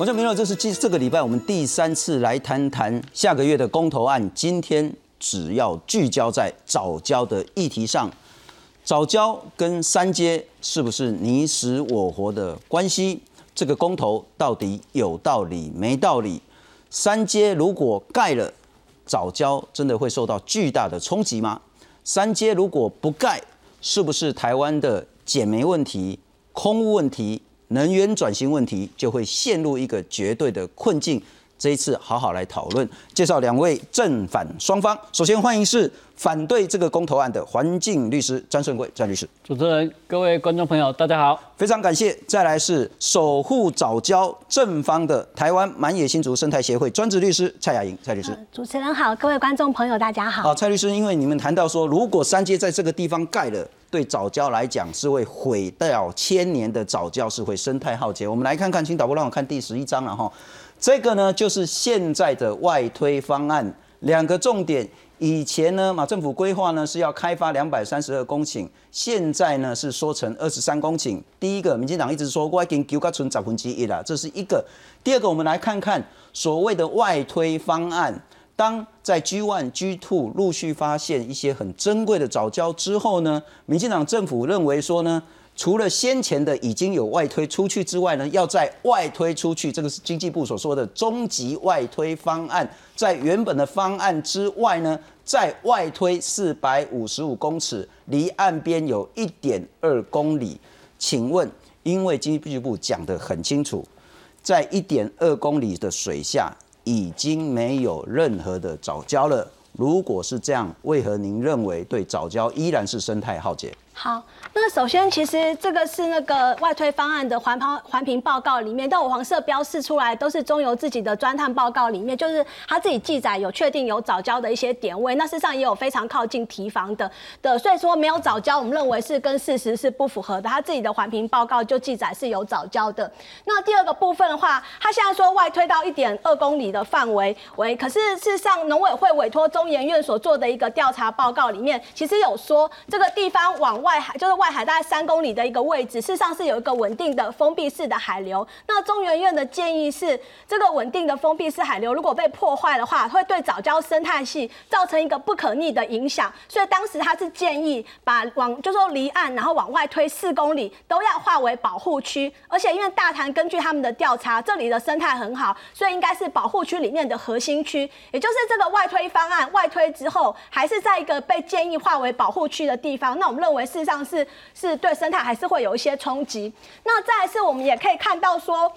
观众朋友，这是这这个礼拜我们第三次来谈谈下个月的公投案。今天只要聚焦在早教的议题上，早教跟三阶是不是你死我活的关系？这个公投到底有道理没道理？三阶如果盖了，早教真的会受到巨大的冲击吗？三阶如果不盖，是不是台湾的减煤问题、空污问题？能源转型问题就会陷入一个绝对的困境。这一次好好来讨论，介绍两位正反双方。首先欢迎是反对这个公投案的环境律师张顺贵张律师。主持人、各位观众朋友，大家好，非常感谢。再来是守护早教正方的台湾满野新竹生态协会专职律师蔡雅莹蔡律师。主持人好，各位观众朋友大家好。好，蔡律师，因为你们谈到说，如果三阶在这个地方盖了。对早教来讲是会毁掉千年的早教，是会生态浩劫。我们来看看，请导播让我看第十一章了哈。这个呢就是现在的外推方案，两个重点。以前呢马政府规划呢是要开发两百三十二公顷，现在呢是说成二十三公顷。第一个，民进党一直说我已经九个村十分之一了，这是一个。第二个，我们来看看所谓的外推方案。当在 G one、G two 陆续发现一些很珍贵的早教之后呢，民进党政府认为说呢，除了先前的已经有外推出去之外呢，要在外推出去，这个是经济部所说的终极外推方案，在原本的方案之外呢，在外推四百五十五公尺，离岸边有一点二公里。请问，因为经济部讲得很清楚，在一点二公里的水下。已经没有任何的早礁了。如果是这样，为何您认为对早礁依然是生态浩劫？好，那首先其实这个是那个外推方案的环评环评报告里面，但我黄色标示出来都是中油自己的专探报告里面，就是他自己记载有确定有早交的一些点位，那事实上也有非常靠近提防的的，所以说没有早交，我们认为是跟事实是不符合的。他自己的环评报告就记载是有早交的。那第二个部分的话，他现在说外推到一点二公里的范围为，可是事实上农委会委托中研院所做的一个调查报告里面，其实有说这个地方往外。还就是外海大概三公里的一个位置，事实上是有一个稳定的封闭式的海流。那中原院的建议是，这个稳定的封闭式海流如果被破坏的话，会对早礁生态系造成一个不可逆的影响。所以当时他是建议把往就说离岸，然后往外推四公里都要划为保护区。而且因为大潭根据他们的调查，这里的生态很好，所以应该是保护区里面的核心区。也就是这个外推方案外推之后，还是在一个被建议划为保护区的地方。那我们认为事。实上是是对生态还是会有一些冲击。那再是，我们也可以看到说，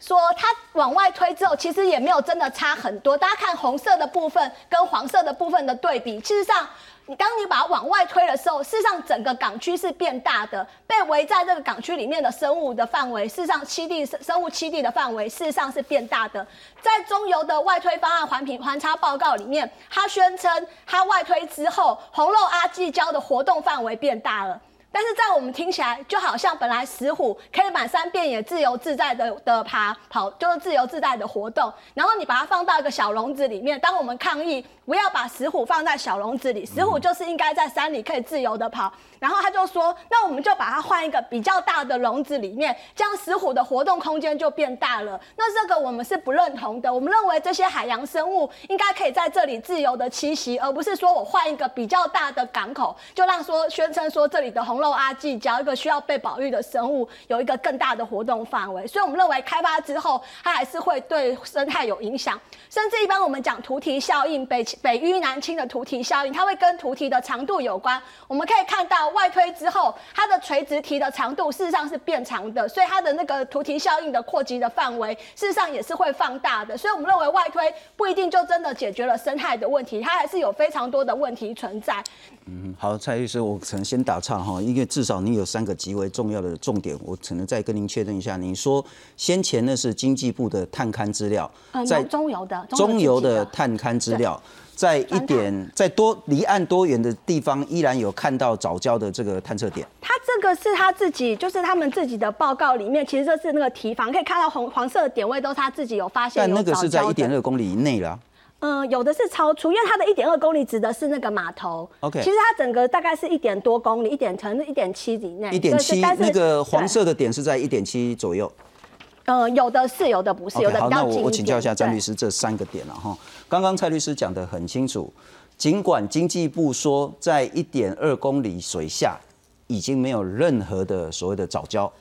说它往外推之后，其实也没有真的差很多。大家看红色的部分跟黄色的部分的对比，事实上，你当你把它往外推的时候，事实上整个港区是变大的，被围在这个港区里面的生物的范围，事实上栖地生物栖地的范围，事实上是变大的。在中油的外推方案环评环差报告里面，它宣称它外推之后，红肉阿基礁的活动范围变大了。但是在我们听起来，就好像本来石虎可以满山遍野自由自在的的爬跑，就是自由自在的活动。然后你把它放到一个小笼子里面，当我们抗议不要把石虎放在小笼子里，石虎就是应该在山里可以自由的跑。然后他就说，那我们就把它换一个比较大的笼子里面，这样石虎的活动空间就变大了。那这个我们是不认同的。我们认为这些海洋生物应该可以在这里自由的栖息，而不是说我换一个比较大的港口，就让说宣称说这里的红肉阿纪礁一个需要被保育的生物有一个更大的活动范围。所以我们认为开发之后，它还是会对生态有影响。甚至一般我们讲图题效应，北北淤南侵的图题效应，它会跟图题的长度有关。我们可以看到。外推之后，它的垂直体的长度事实上是变长的，所以它的那个图题效应的扩及的范围事实上也是会放大的。所以我们认为外推不一定就真的解决了生态的问题，它还是有非常多的问题存在。嗯，好，蔡律师，我可能先打岔哈，因为至少你有三个极为重要的重点，我可能再跟您确认一下。你说先前呢是经济部的探勘资料，在中油的中油的探勘资料。在一点在多离岸多远的地方，依然有看到早教的这个探测点。他这个是他自己，就是他们自己的报告里面，其实这是那个提防，可以看到红黄色的点位都是他自己有发现。但那个是在一点二公里以内了。嗯，有的是超出，因为它的一点二公里指的是那个码头。OK，其实它整个大概是一点多公里，一点乘一点七以内。一点七，那个黄色的点是在一点七左右。呃，有的是，有的不是，有的比较近那我我请教一下詹律师这三个点了哈。刚刚蔡律师讲的很清楚，尽管经济部说在一点二公里水下已经没有任何的所谓的早教，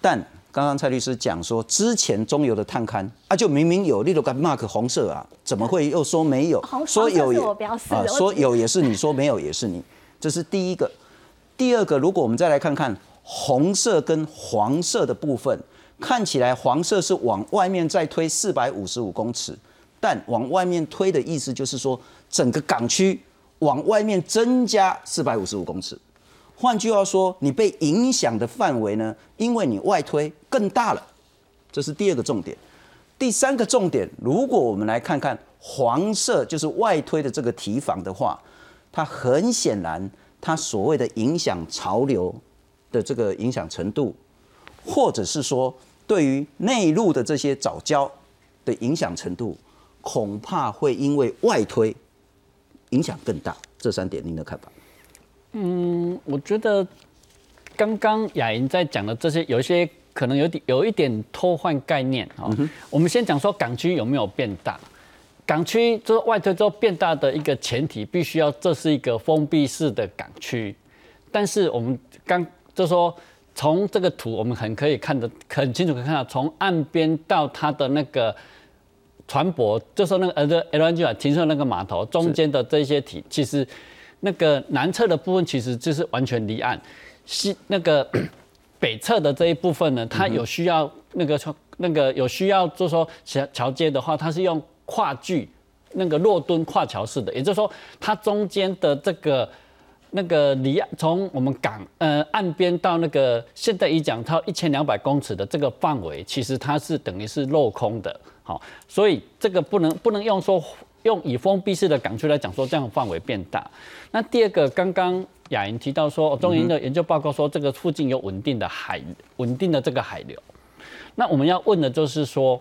但刚刚蔡律师讲说，之前中油的探勘啊，就明明有，例如个 mark 红色啊，怎么会又说没有红？说有也啊，说有也是你，说没有也是你，这是第一个。第二个，如果我们再来看看红色跟黄色的部分，看起来黄色是往外面再推四百五十五公尺，但往外面推的意思就是说，整个港区往外面增加四百五十五公尺。换句话说，你被影响的范围呢，因为你外推更大了，这是第二个重点。第三个重点，如果我们来看看黄色，就是外推的这个提防的话，它很显然，它所谓的影响潮流的这个影响程度，或者是说对于内陆的这些早教的影响程度，恐怕会因为外推影响更大。这三点您的看法？我觉得刚刚雅莹在讲的这些，有一些可能有点有一点偷换概念啊、哦。我们先讲说港区有没有变大？港区就是外推之后变大的一个前提，必须要这是一个封闭式的港区。但是我们刚就说从这个图，我们很可以看得很清楚，可以看到从岸边到它的那个船舶，就说那个 L L N G 啊停车那个码头中间的这些体，其实那个南侧的部分其实就是完全离岸，西那个 北侧的这一部分呢，它有需要那个那个有需要，就是说桥桥接的话，它是用跨距那个落墩跨桥式的，也就是说它中间的这个。那个离岸从我们港呃岸边到那个现在已讲到一千两百公尺的这个范围，其实它是等于是镂空的，好，所以这个不能不能用说用以封闭式的港区来讲说这样范围变大。那第二个，刚刚雅莹提到说，中研的研究报告说这个附近有稳定的海稳定的这个海流，那我们要问的就是说，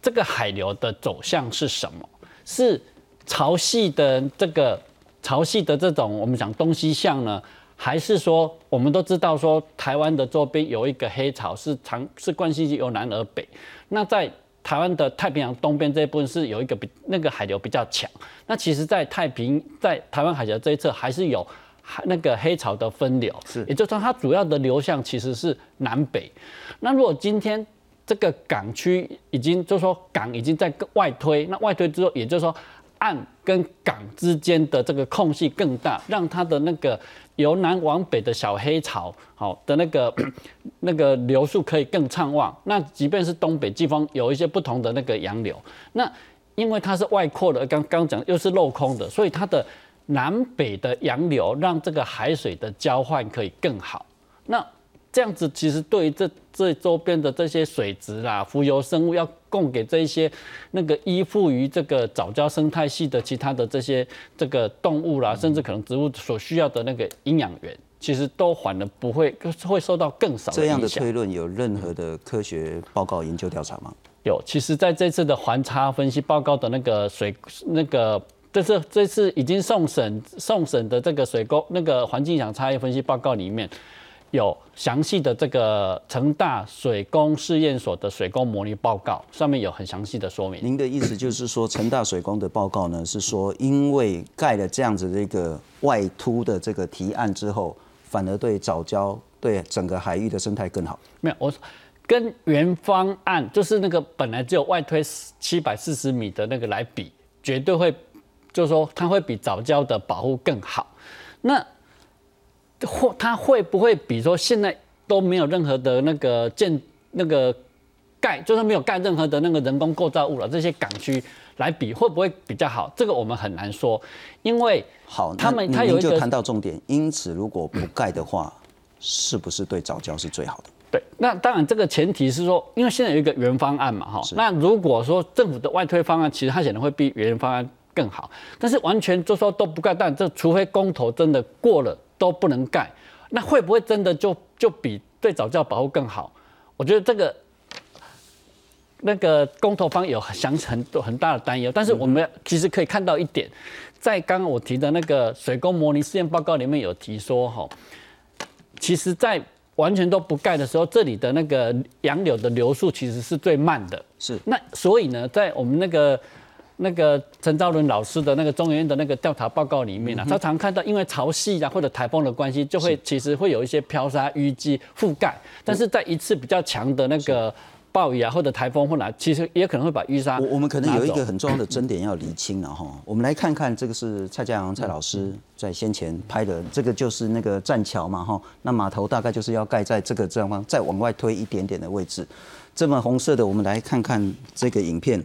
这个海流的走向是什么？是潮汐的这个。潮汐的这种我们讲东西向呢，还是说我们都知道说台湾的周边有一个黑潮是长是惯性由南而北，那在台湾的太平洋东边这一部分是有一个比那个海流比较强，那其实，在太平在台湾海峡这一侧还是有那个黑潮的分流，是，也就是说它主要的流向其实是南北。那如果今天这个港区已经就是说港已经在外推，那外推之后，也就是说。岸跟港之间的这个空隙更大，让它的那个由南往北的小黑潮，好的那个 那个流速可以更畅旺。那即便是东北季风有一些不同的那个洋流，那因为它是外扩的，刚刚讲又是镂空的，所以它的南北的洋流让这个海水的交换可以更好。那这样子其实对于这这周边的这些水质啦、浮游生物，要供给这一些那个依附于这个藻礁生态系的其他的这些这个动物啦，甚至可能植物所需要的那个营养源，其实都反而不会会受到更少的这样的推论有任何的科学报告研究调查吗？有，其实在这次的环差分析报告的那个水那个。这是这次已经送审送审的这个水沟那个环境影响差异分析报告里面，有详细的这个成大水工试验所的水工模拟报告，上面有很详细的说明。您的意思就是说，成大水工的报告呢，是说因为盖了这样子的一个外凸的这个提案之后，反而对藻礁、对整个海域的生态更好？没有，我跟原方案就是那个本来只有外推七百四十米的那个来比，绝对会。就是说，它会比早礁的保护更好。那会它会不会比说现在都没有任何的那个建那个盖，就是没有盖任何的那个人工构造物了？这些港区来比，会不会比较好？这个我们很难说，因为好，他们他有一个谈到重点。因此，如果不盖的话，是不是对早教是最好的？对，那当然这个前提是说，因为现在有一个原方案嘛，哈。那如果说政府的外推方案，其实它显然会比原方案。更好，但是完全就说都不盖，但这除非公投真的过了都不能盖，那会不会真的就就比对早教保护更好？我觉得这个那个公投方有想很多很大的担忧，但是我们其实可以看到一点，在刚刚我提的那个水工模拟试验报告里面有提说，哈，其实在完全都不盖的时候，这里的那个杨柳的流速其实是最慢的。是。那所以呢，在我们那个那个陈昭伦老师的那个中研院的那个调查报告里面呢，他常看到因为潮汐啊或者台风的关系，就会其实会有一些飘沙淤积覆盖，但是在一次比较强的那个。暴雨啊，或者台风或哪，其实也可能会把淤沙。我我们可能有一个很重要的争点要厘清了哈。我们来看看这个是蔡家阳蔡老师在先前拍的，这个就是那个栈桥嘛哈。那码头大概就是要盖在这个正方，再往外推一点点的位置。这么红色的，我们来看看这个影片。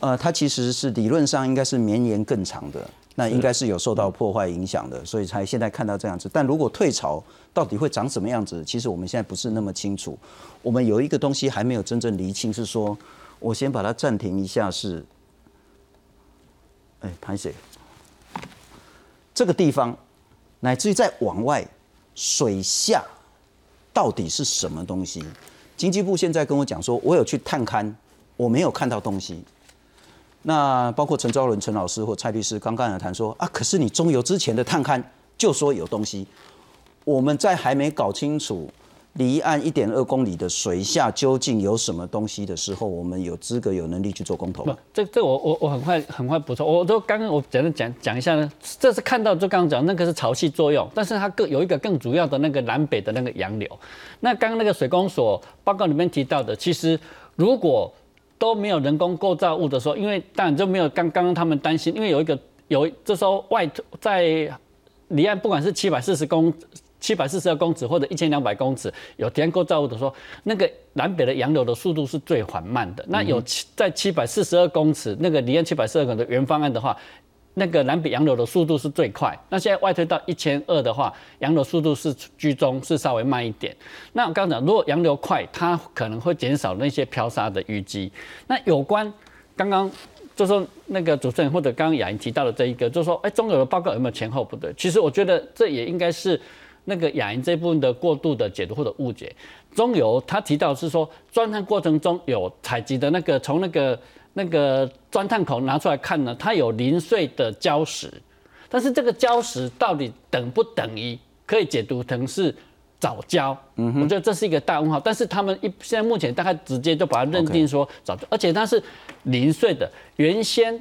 呃，它其实是理论上应该是绵延更长的。那应该是有受到破坏影响的，所以才现在看到这样子。但如果退潮到底会长什么样子，其实我们现在不是那么清楚。我们有一个东西还没有真正厘清，是说我先把它暂停一下，是，哎，拍谁？这个地方，乃至于再往外水下到底是什么东西？经济部现在跟我讲说，我有去探勘，我没有看到东西。那包括陈昭伦陈老师或蔡律师刚刚有谈说啊，可是你中游之前的探勘就说有东西，我们在还没搞清楚离岸一点二公里的水下究竟有什么东西的时候，我们有资格有能力去做公投不，这这我我我很快很快补充，我都刚刚我简单讲讲一下呢，这是看到就刚刚讲那个是潮汐作用，但是它更有一个更主要的那个南北的那个洋流。那刚刚那个水工所报告里面提到的，其实如果都没有人工构造物的时候，因为当然就没有刚刚他们担心，因为有一个有这时候外在离岸不管是七百四十公七百四十二公尺或者一千两百公尺有填构造物的时候，那个南北的洋流的速度是最缓慢的。那有七在七百四十二公尺那个离岸七百四十二公尺的原方案的话。那个南北洋流的速度是最快，那现在外推到一千二的话，洋流速度是居中，是稍微慢一点。那我刚刚讲，如果洋流快，它可能会减少那些漂沙的淤积。那有关刚刚就说那个主持人或者刚刚雅莹提到的这一个，就是说哎，中游的报告有没有前后不对？其实我觉得这也应该是那个雅莹这部分的过度的解读或者误解。中游他提到是说，钻探过程中有采集的那个从那个。那个钻探口拿出来看呢，它有零碎的礁石，但是这个礁石到底等不等于可以解读成是藻礁？嗯我觉得这是一个大问号。但是他们一现在目前大概直接就把它认定说藻礁，而且它是零碎的。原先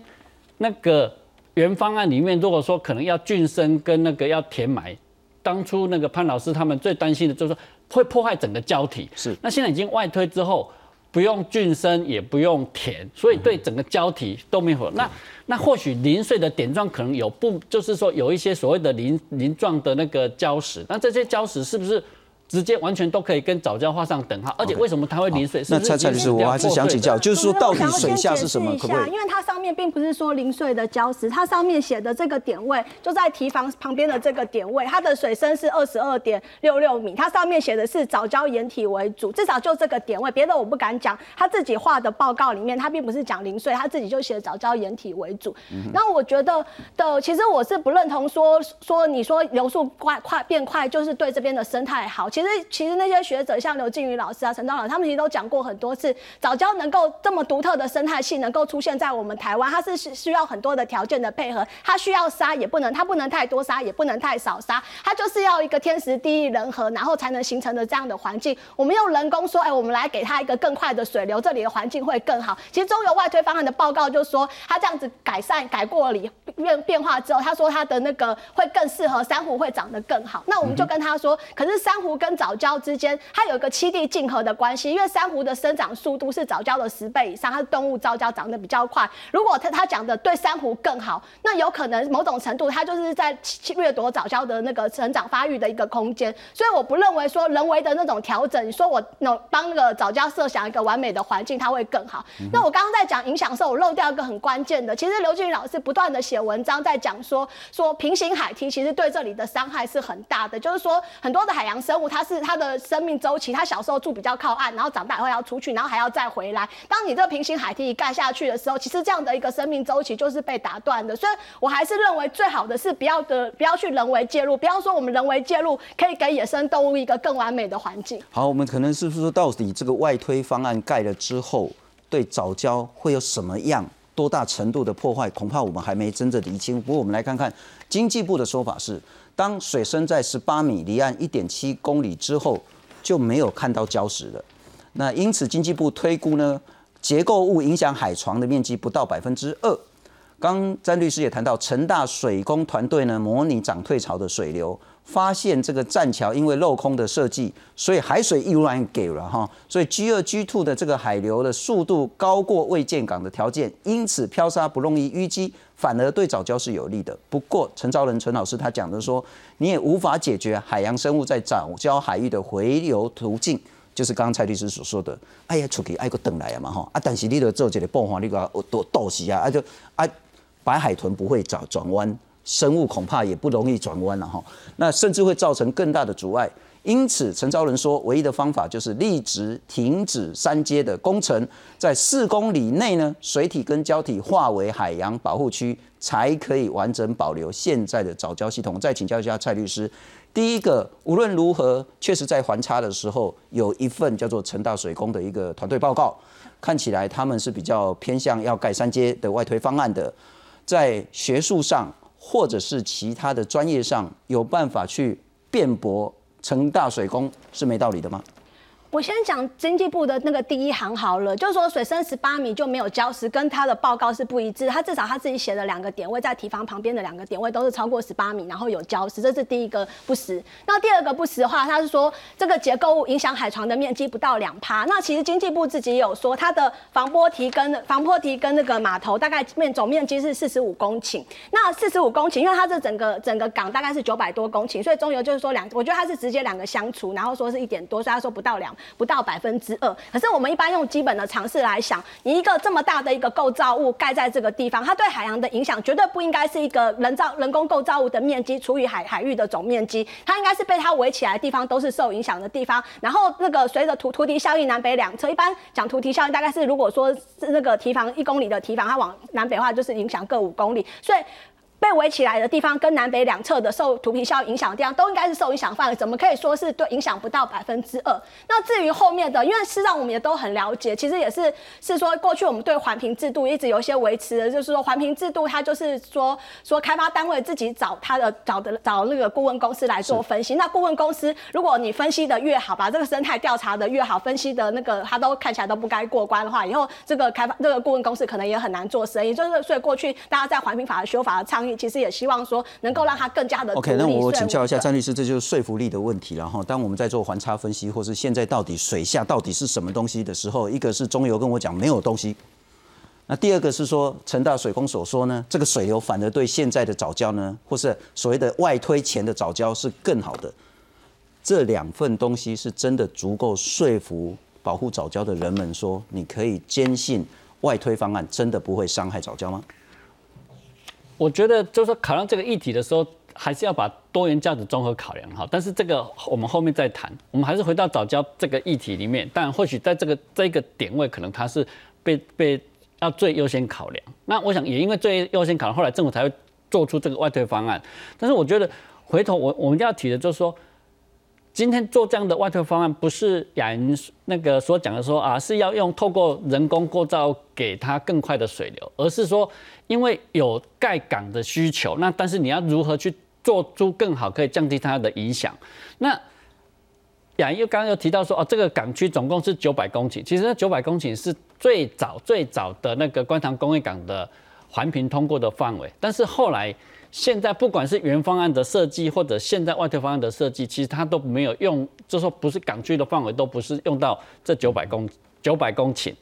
那个原方案里面，如果说可能要浚深跟那个要填埋，当初那个潘老师他们最担心的就是说会破坏整个礁体。是，那现在已经外推之后。不用菌生，也不用填，所以对整个胶体都没有。那那或许零碎的点状可能有不，就是说有一些所谓的鳞鳞状的那个礁石，那这些礁石是不是？直接完全都可以跟早教画上等号，而且为什么它会零水？那蔡蔡律师，我还是想请教，就是说到底水下是什么？可不可以？因为它上面并不是说零碎的礁石，它上面写的这个点位就在堤防旁边的这个点位，它的水深是二十二点六六米，它上面写的是早教岩体为主，至少就这个点位，别的我不敢讲。他自己画的报告里面，他并不是讲零碎，他自己就写早教岩体为主。那我觉得的，其实我是不认同说说你说流速快快变快就是对这边的生态好。其实，其实那些学者像刘静宇老师啊、陈昭老师，他们其实都讲过很多次，早教能够这么独特的生态系能够出现在我们台湾，它是需需要很多的条件的配合。它需要沙也不能，它不能太多沙，也不能太少沙，它就是要一个天时地利人和，然后才能形成的这样的环境。我们用人工说，哎，我们来给它一个更快的水流，这里的环境会更好。其实中游外推方案的报告就说，它这样子改善改过里变变化之后，他说它的那个会更适合珊瑚会长得更好。那我们就跟他说，可是珊瑚跟早教。礁之间，它有一个栖地竞合的关系，因为珊瑚的生长速度是藻礁的十倍以上，它是动物藻礁长得比较快。如果他他讲的对珊瑚更好，那有可能某种程度它就是在掠夺藻礁的那个成长发育的一个空间。所以我不认为说人为的那种调整，你说我能帮那个藻礁设想一个完美的环境，它会更好。那我刚刚在讲影响的时候，我漏掉一个很关键的，其实刘俊宇老师不断的写文章在讲说说平行海堤其实对这里的伤害是很大的，就是说很多的海洋生物它它是它。的生命周期，他小时候住比较靠岸，然后长大以后要出去，然后还要再回来。当你这个平行海堤一盖下去的时候，其实这样的一个生命周期就是被打断的。所以我还是认为最好的是不要的，不要去人为介入。不要说我们人为介入可以给野生动物一个更完美的环境。好，我们可能是不是说到底这个外推方案盖了之后，对藻礁会有什么样多大程度的破坏？恐怕我们还没真正理清。不过我们来看看经济部的说法是。当水深在十八米，离岸一点七公里之后，就没有看到礁石了。那因此经济部推估呢，结构物影响海床的面积不到百分之二。刚詹律师也谈到，成大水工团队呢模拟涨退潮的水流，发现这个栈桥因为镂空的设计，所以海水依然给了哈，所以 G 二 G two 的这个海流的速度高过未建港的条件，因此漂沙不容易淤积，反而对早教是有利的。不过陈昭仁陈老师他讲的说，你也无法解决海洋生物在藻礁海域的回流途径。就是刚才律师所说的，哎呀，出去哎个等来啊嘛哈，啊，但是你得做这个爆发，你个多倒死啊，啊就啊。白海豚不会转转弯，生物恐怕也不容易转弯了哈。那甚至会造成更大的阻碍。因此，陈昭仁说，唯一的方法就是立即停止三阶的工程，在四公里内呢，水体跟礁体划为海洋保护区，才可以完整保留现在的藻礁系统。再请教一下蔡律师，第一个，无论如何，确实在环差的时候，有一份叫做成大水工的一个团队报告，看起来他们是比较偏向要盖三阶的外推方案的。在学术上或者是其他的专业上有办法去辩驳成大水工是没道理的吗？我先讲经济部的那个第一行好了，就是说水深十八米就没有礁石，跟他的报告是不一致。他至少他自己写的两个点位在堤防旁边的两个点位都是超过十八米，然后有礁石，这是第一个不实。那第二个不实的话，他是说这个结构物影响海床的面积不到两趴。那其实经济部自己有说，它的防波堤跟防波堤跟那个码头大概面总面积是四十五公顷。那四十五公顷，因为它这整个整个港大概是九百多公顷，所以中游就是说两，我觉得它是直接两个相除，然后说是一点多，所以他说不到两。不到百分之二，可是我们一般用基本的常识来想，你一个这么大的一个构造物盖在这个地方，它对海洋的影响绝对不应该是一个人造人工构造物的面积除以海海域的总面积，它应该是被它围起来的地方都是受影响的地方。然后那个随着图图堤效应南北两侧，一般讲图堤效应大概是如果说是那个堤防一公里的堤防，它往南北话就是影响各五公里，所以。被围起来的地方跟南北两侧的受土皮效影响的地方都应该是受影响范围，怎么可以说是对影响不到百分之二？那至于后面的，因为事实上我们也都很了解，其实也是是说过去我们对环评制度一直有一些维持的，就是说环评制度它就是说说开发单位自己找他的找的找那个顾问公司来做分析。那顾问公司如果你分析的越好，把这个生态调查的越好，分析的那个它都看起来都不该过关的话，以后这个开发这个顾问公司可能也很难做生意。就是所以过去大家在环评法的修法的倡议。其实也希望说能够让它更加的 OK。那我请教一下张律师，这就是说服力的问题。然后，当我们在做环差分析，或是现在到底水下到底是什么东西的时候，一个是中游跟我讲没有东西，那第二个是说陈大水工所说呢，这个水流反而对现在的早教呢，或是所谓的外推前的早教是更好的。这两份东西是真的足够说服保护早教的人们说，你可以坚信外推方案真的不会伤害早教吗？我觉得就是说考量这个议题的时候，还是要把多元价值综合考量哈。但是这个我们后面再谈。我们还是回到早教这个议题里面，但或许在这个这个点位，可能它是被被要最优先考量。那我想也因为最优先考量，后来政府才会做出这个外推方案。但是我觉得回头我我们要提的就是说。今天做这样的外推方案，不是雅云那个所讲的说啊，是要用透过人工构造给它更快的水流，而是说，因为有盖港的需求，那但是你要如何去做出更好，可以降低它的影响？那雅云又刚刚又提到说，哦，这个港区总共是九百公顷，其实那九百公顷是最早最早的那个观塘工业港的环评通过的范围，但是后来。现在不管是原方案的设计，或者现在外推方案的设计，其实它都没有用，就说不是港区的范围，都不是用到这九百公九百公顷。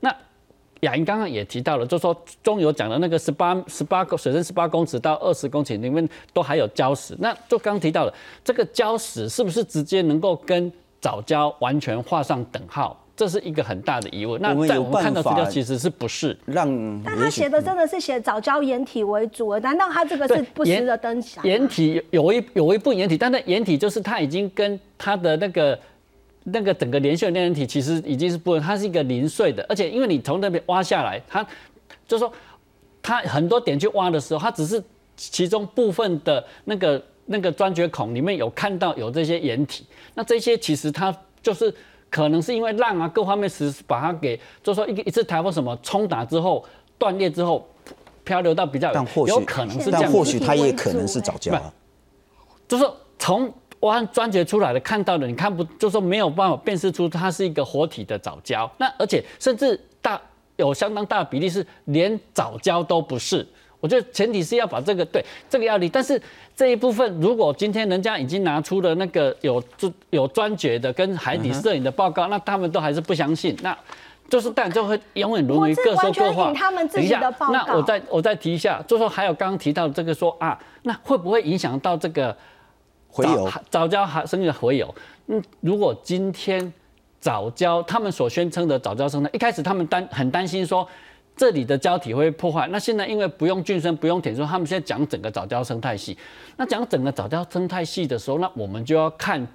那雅英刚刚也提到了，就说中游讲的那个十八十八公水深十八公尺到二十公顷里面都还有礁石，那就刚提到了这个礁石是不是直接能够跟藻礁完全画上等号？这是一个很大的疑问。那在我们看到资料，其实是不是让？但他写的真的是写早教掩体为主，难道他这个是不实的登起掩体有一有一部分掩体，但那掩体就是他已经跟他的那个那个整个连续链体其实已经是不，它是一个零碎的，而且因为你从那边挖下来，它就是说它很多点去挖的时候，它只是其中部分的那个那个钻掘孔里面有看到有这些掩体，那这些其实它就是。可能是因为浪啊各方面使把它给，就说一个一次台风什么冲打之后断裂之后漂流到比较，但或许有可能是这样，或许它也可能是早教啊。就是从挖钻掘出来的看到的，你看不就说没有办法辨识出它是一个活体的藻礁？那而且甚至大有相当大的比例是连藻礁都不是。我觉得前提是要把这个对这个要理，但是这一部分如果今天人家已经拿出了那个有有专掘的跟海底摄影的报告，那他们都还是不相信，那就是但就会永远沦为各说各话。他们自己的报告。那我再我再提一下，就说还有刚刚提到这个说啊，那会不会影响到这个回游早教还生的回游？嗯，如果今天早教他们所宣称的早教生呢，一开始他们担很担心说。这里的胶体会破坏。那现在因为不用菌生，不用铁说，他们现在讲整个藻礁生态系。那讲整个藻礁生态系的时候，那我们就要看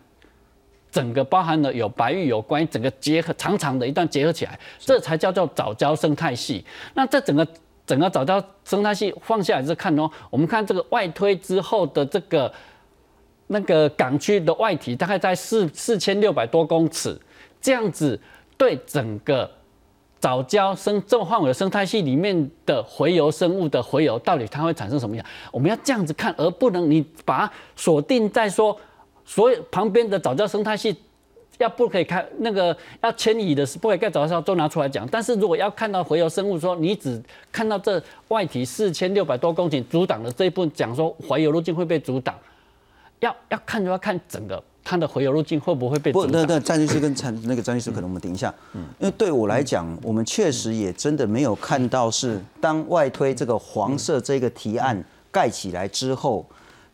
整个包含了有白玉有关于整个结合长长的一段结合起来，这才叫做藻礁生态系。那这整个整个藻礁生态系放下来是看哦，我们看这个外推之后的这个那个港区的外体，大概在四四千六百多公尺，这样子对整个。藻礁生这么范围的生态系里面的洄游生物的洄游，到底它会产生什么样？我们要这样子看，而不能你把它锁定在说所有旁边的藻礁生态系要不可以看那个要迁移的是不可以盖藻礁都拿出来讲。但是如果要看到洄游生物，说你只看到这外体四千六百多公顷阻挡的这一部分，讲说洄游路径会被阻挡，要要看就要看整个。它的回流路径会不会被？不，那那张律师跟陈那个张律师可能我们等一下，嗯因为对我来讲，我们确实也真的没有看到是当外推这个黄色这个提案盖起来之后，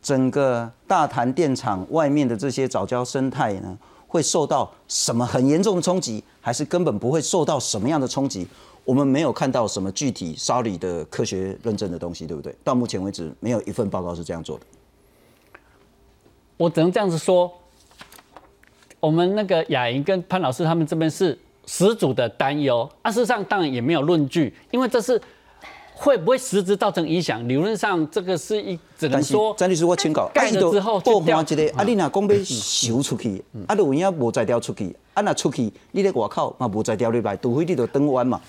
整个大潭电厂外面的这些藻礁生态呢，会受到什么很严重的冲击，还是根本不会受到什么样的冲击？我们没有看到什么具体烧理的科学认证的东西，对不对？到目前为止，没有一份报告是这样做的。我只能这样子说。我们那个雅莹跟潘老师他们这边是十足的担忧，啊，事实上当然也没有论据，因为这是 会不会实质造成影响？理论上这个是一只能说。张律师，我请教，盖了之后就掉。一个啊，你若讲要收出去，啊，你有影无再掉出去，啊，那出去，你在外口嘛无再掉入来，除非你就登弯嘛。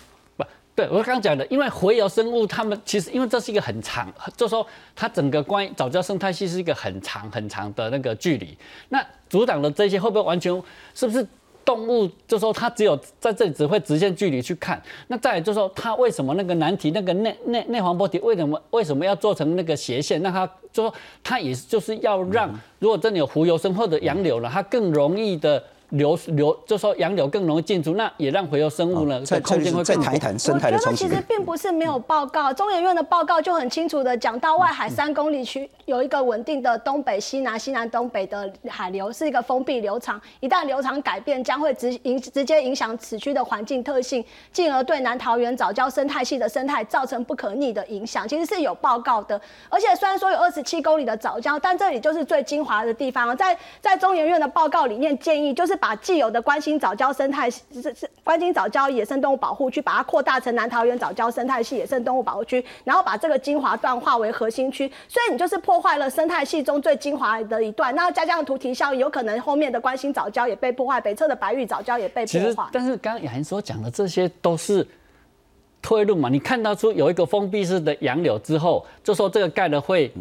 对，我刚刚讲的，因为洄游生物，它们其实因为这是一个很长，就说它整个关于藻礁生态系是一个很长很长的那个距离。那阻挡的这些会不会完全是不是动物？就说它只有在这里只会直线距离去看。那再就是说它为什么那个难题那个内内内黄波题为什么为什么要做成那个斜线？那它就说它也就是要让如果真的有浮游生或者洋流了，它更容易的。流流就说洋流更容易进出，那也让洄游生物呢在空间会再谈一谈生态的冲击。其实并不是没有报告，中研院的报告就很清楚的讲到，外海三公里区有一个稳定的东北西南西南东北的海流，是一个封闭流场，一旦流场改变，将会直影直接影响此区的环境特性，进而对南桃园早礁生态系的生态造成不可逆的影响。其实是有报告的，而且虽然说有二十七公里的早礁，但这里就是最精华的地方，在在中研院的报告里面建议就是。把既有的关心早礁生态是是关心早礁野生动物保护区，把它扩大成南桃园早礁生态系野生动物保护区，然后把这个精华段划为核心区，所以你就是破坏了生态系中最精华的一段。那加上图提效应，有可能后面的关心早礁也被破坏，北侧的白玉早礁也被破坏。但是刚刚雅欣所讲的这些都是推论嘛？你看到出有一个封闭式的洋柳之后，就说这个盖了会。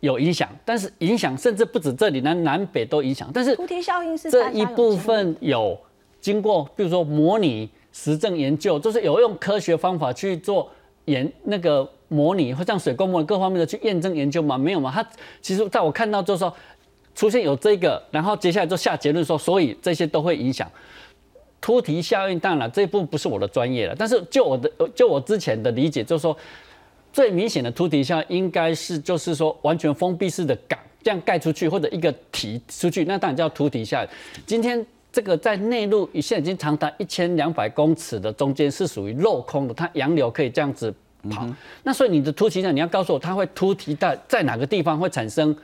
有影响，但是影响甚至不止这里，南南北都影响。但是蝴蝶效应是这一部分有经过，比如说模拟、实证研究，就是有用科学方法去做研那个模拟，或像水工模各方面的去验证研究吗？没有嘛？它其实在我看到就是说出现有这个，然后接下来就下结论说，所以这些都会影响突提效应。当然这一部分不是我的专业了，但是就我的就我之前的理解就是说。最明显的凸底下应该是就是说完全封闭式的港这样盖出去，或者一个提出去，那当然叫凸底下。今天这个在内陆现在已经长达一千两百公尺的中间是属于镂空的，它洋流可以这样子跑。那所以你的凸起呢你要告诉我，它会凸体在在哪个地方会产生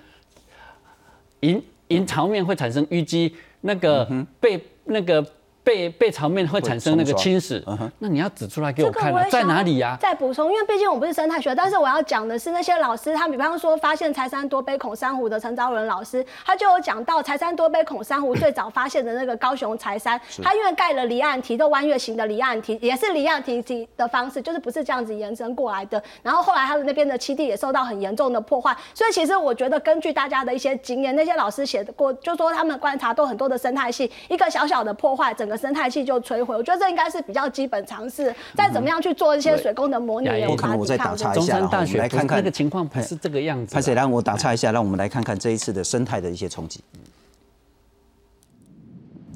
银银潮面会产生淤积，那个被那个背背槽面会产生那个侵蚀，那你要指出来给我看了，在哪里呀？再补充，因为毕竟我不是生态学，但是我要讲的是那些老师，他比方说发现柴山多杯孔珊瑚的陈昭伦老师，他就有讲到柴山多杯孔珊瑚最早发现的那个高雄柴山，他因为盖了离岸堤，都弯月形的离岸堤，也是离岸堤堤的方式，就是不是这样子延伸过来的。然后后来他的那边的栖地也受到很严重的破坏，所以其实我觉得根据大家的一些经验，那些老师写的过，就说他们观察都很多的生态系，一个小小的破坏，整个生态系就摧毁。我觉得这应该是比较基本常识。再怎么样去做一些水工的模拟，我可能我再打岔一下，大学来看看那个情况不是这个样子。潘谁让我打岔一下，让我们来看看这一次的生态的一些冲击。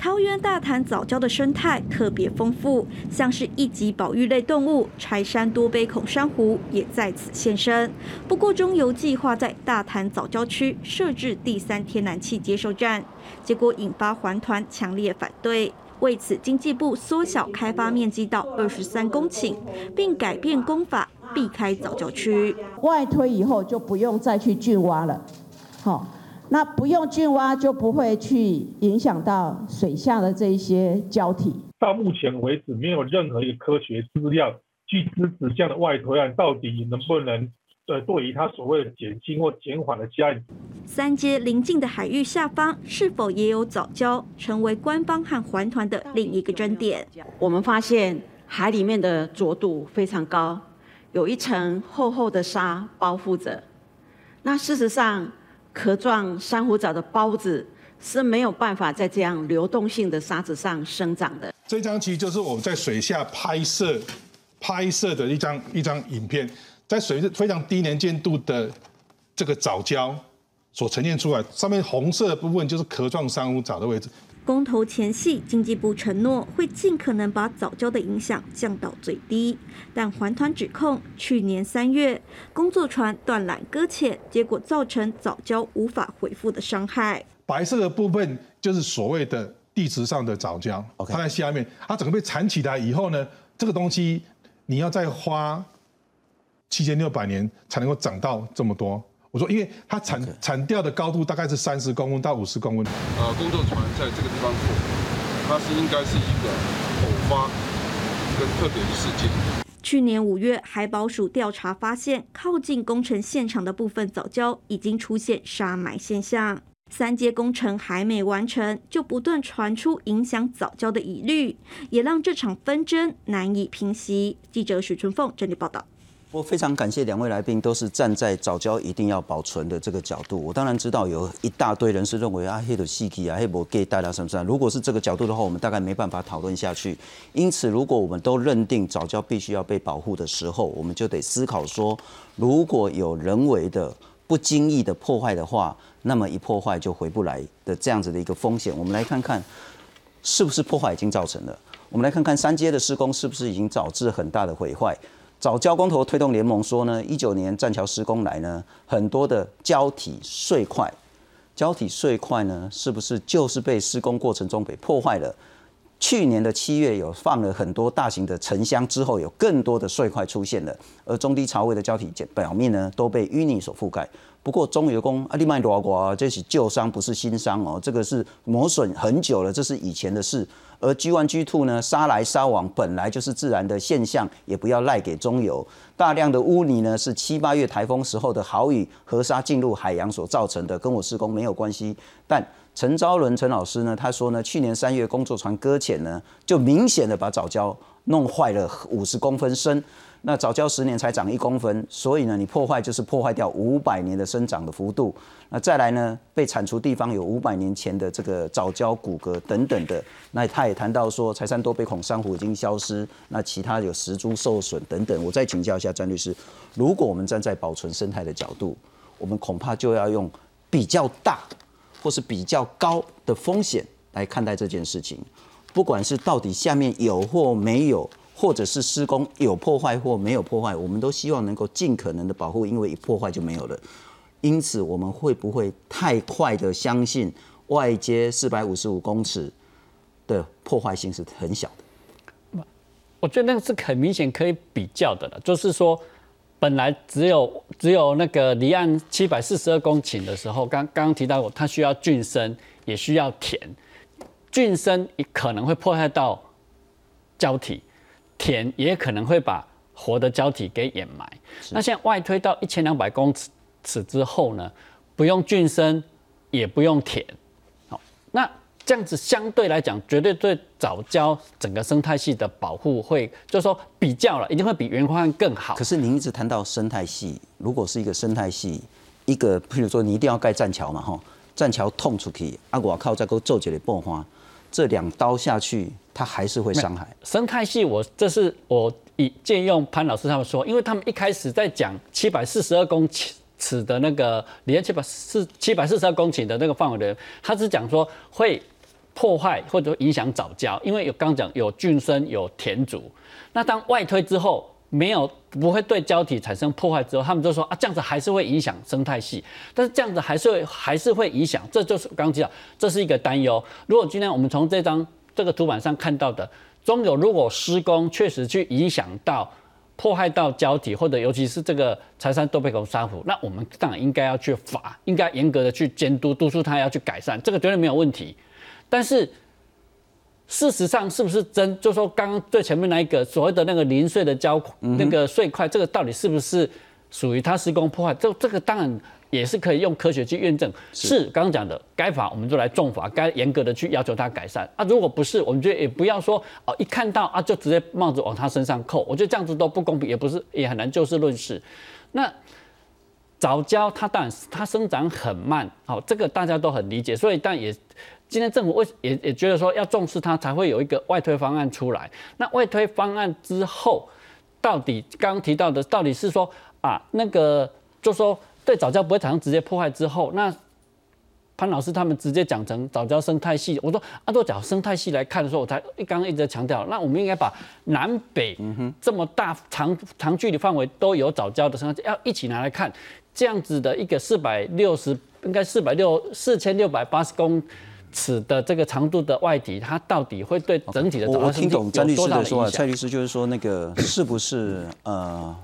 桃园大潭早礁的生态特别丰富，像是一级保育类动物柴山多杯孔珊瑚也在此现身。不过中油计划在大潭早礁区设置第三天然气接收站，结果引发环团强烈反对。为此，经济部缩小开发面积到二十三公顷，并改变工法，避开早礁区。外推以后就不用再去浚挖了，好。那不用浚挖，就不会去影响到水下的这一些胶体。到目前为止，没有任何一个科学资料去支持这样的外推案到底能不能呃，对于它所谓的减轻或减缓的加。三阶临近的海域下方是否也有藻礁，成为官方和环团的另一个争点。我们发现海里面的浊度非常高，有一层厚厚的沙包覆着。那事实上。壳状珊瑚藻的孢子是没有办法在这样流动性的沙子上生长的。这张其实就是我们在水下拍摄拍摄的一张一张影片，在水非常低能见度的这个藻礁所呈现出来，上面红色的部分就是壳状珊瑚藻的位置。公投前夕，经济部承诺会尽可能把早教的影响降到最低，但环团指控去年三月工作船断缆搁浅，结果造成早教无法恢复的伤害。白色的部分就是所谓的地质上的早教，它在下面，它整个被缠起来以后呢，这个东西你要再花七千六百年才能够长到这么多。我说，因为它产产掉的高度大概是三十公分到五十公分。呃，工作船在这个地方做，它是应该是一个偶发跟特别的事件。去年五月，海保署调查发现，靠近工程现场的部分早礁已经出现沙埋现象。三阶工程还没完成，就不断传出影响早礁的疑虑，也让这场纷争难以平息。记者许春凤整理报道。我非常感谢两位来宾，都是站在早教一定要保存的这个角度。我当然知道有一大堆人是认为啊，黑的细体啊，黑不给大家什么什么。如果是这个角度的话，我们大概没办法讨论下去。因此，如果我们都认定早教必须要被保护的时候，我们就得思考说，如果有人为的不经意的破坏的话，那么一破坏就回不来的这样子的一个风险。我们来看看，是不是破坏已经造成了？我们来看看三阶的施工是不是已经导致很大的毁坏？找交工头推动联盟说呢，一九年栈桥施工来呢，很多的胶体碎块，胶体碎块呢，是不是就是被施工过程中被破坏了？去年的七月有放了很多大型的沉箱之后，有更多的碎块出现了，而中低潮位的胶体表面呢，都被淤泥所覆盖。不过中油工啊，另外多少这是旧伤，不是新伤哦，这个是磨损很久了，这是以前的事。而 G one G two 呢，沙来沙往本来就是自然的现象，也不要赖给中油。大量的污泥呢，是七八月台风时候的豪雨河沙进入海洋所造成的，跟我施工没有关系。但陈昭伦陈老师呢，他说呢，去年三月工作船搁浅呢，就明显的把藻礁弄坏了五十公分深。那早教十年才长一公分，所以呢，你破坏就是破坏掉五百年的生长的幅度。那再来呢，被铲除地方有五百年前的这个早教骨骼等等的。那他也谈到说，柴山多杯孔珊瑚已经消失，那其他有石珠受损等等。我再请教一下詹律师，如果我们站在保存生态的角度，我们恐怕就要用比较大或是比较高的风险来看待这件事情，不管是到底下面有或没有。或者是施工有破坏或没有破坏，我们都希望能够尽可能的保护，因为一破坏就没有了。因此，我们会不会太快的相信外接四百五十五公尺的破坏性是很小的？我觉得那个是很明显可以比较的了。就是说，本来只有只有那个离岸七百四十二公顷的时候，刚刚提到过，它需要浚深，也需要填。菌生可能会破坏到胶体，田也可能会把活的胶体给掩埋。那现在外推到一千两百公尺之后呢，不用菌生，也不用田，好，那这样子相对来讲，绝对对早教整个生态系的保护会，就是说比较了，一定会比原方案更好。可是您一直谈到生态系，如果是一个生态系，一个譬如说你一定要盖栈桥嘛，哈，栈桥痛出去，啊，我靠，再给我做几个爆花。这两刀下去，它还是会伤害生态系。我这是我以借用潘老师他们说，因为他们一开始在讲七百四十二公尺的那个连七百四七百四十二公顷的那个范围的，他是讲说会破坏或者影响早教，因为有刚讲有菌生有田主，那当外推之后。没有不会对胶体产生破坏之后，他们就说啊，这样子还是会影响生态系，但是这样子还是会还是会影响，这就是刚刚提到，这是一个担忧。如果今天我们从这张这个图板上看到的，中有如果施工确实去影响到破坏到胶体，或者尤其是这个柴山多贝口珊瑚，那我们当然应该要去罚，应该严格的去监督督促他要去改善，这个绝对没有问题。但是。事实上是不是真？就说刚刚最前面那一个所谓的那个零碎的胶那个碎块，这个到底是不是属于他施工破坏？这这个当然也是可以用科学去验证。是刚刚讲的，该罚我们就来重罚，该严格的去要求他改善啊。如果不是，我们觉得也不要说哦，一看到啊就直接帽子往他身上扣。我觉得这样子都不公平，也不是也很难就事论事。那早教它当然它生长很慢，好，这个大家都很理解，所以但也。今天政府为也也觉得说要重视它，才会有一个外推方案出来。那外推方案之后，到底刚刚提到的，到底是说啊，那个就说对早教不会产生直接破坏之后，那潘老师他们直接讲成早教生态系。我说按照讲生态系来看的时候，我才刚刚一直在强调，那我们应该把南北这么大长长距离范围都有早教的生态，要一起拿来看，这样子的一个四百六十，应该四百六四千六百八十公。尺的这个长度的外底，它到底会对整体的我我听懂詹律师的说啊，蔡律师就是说那个是不是呃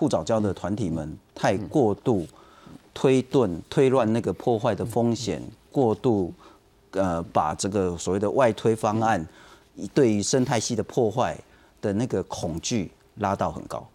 护早教的团体们太过度推顿推乱那个破坏的风险，过度呃把这个所谓的外推方案对于生态系的破坏的那个恐惧拉到很高。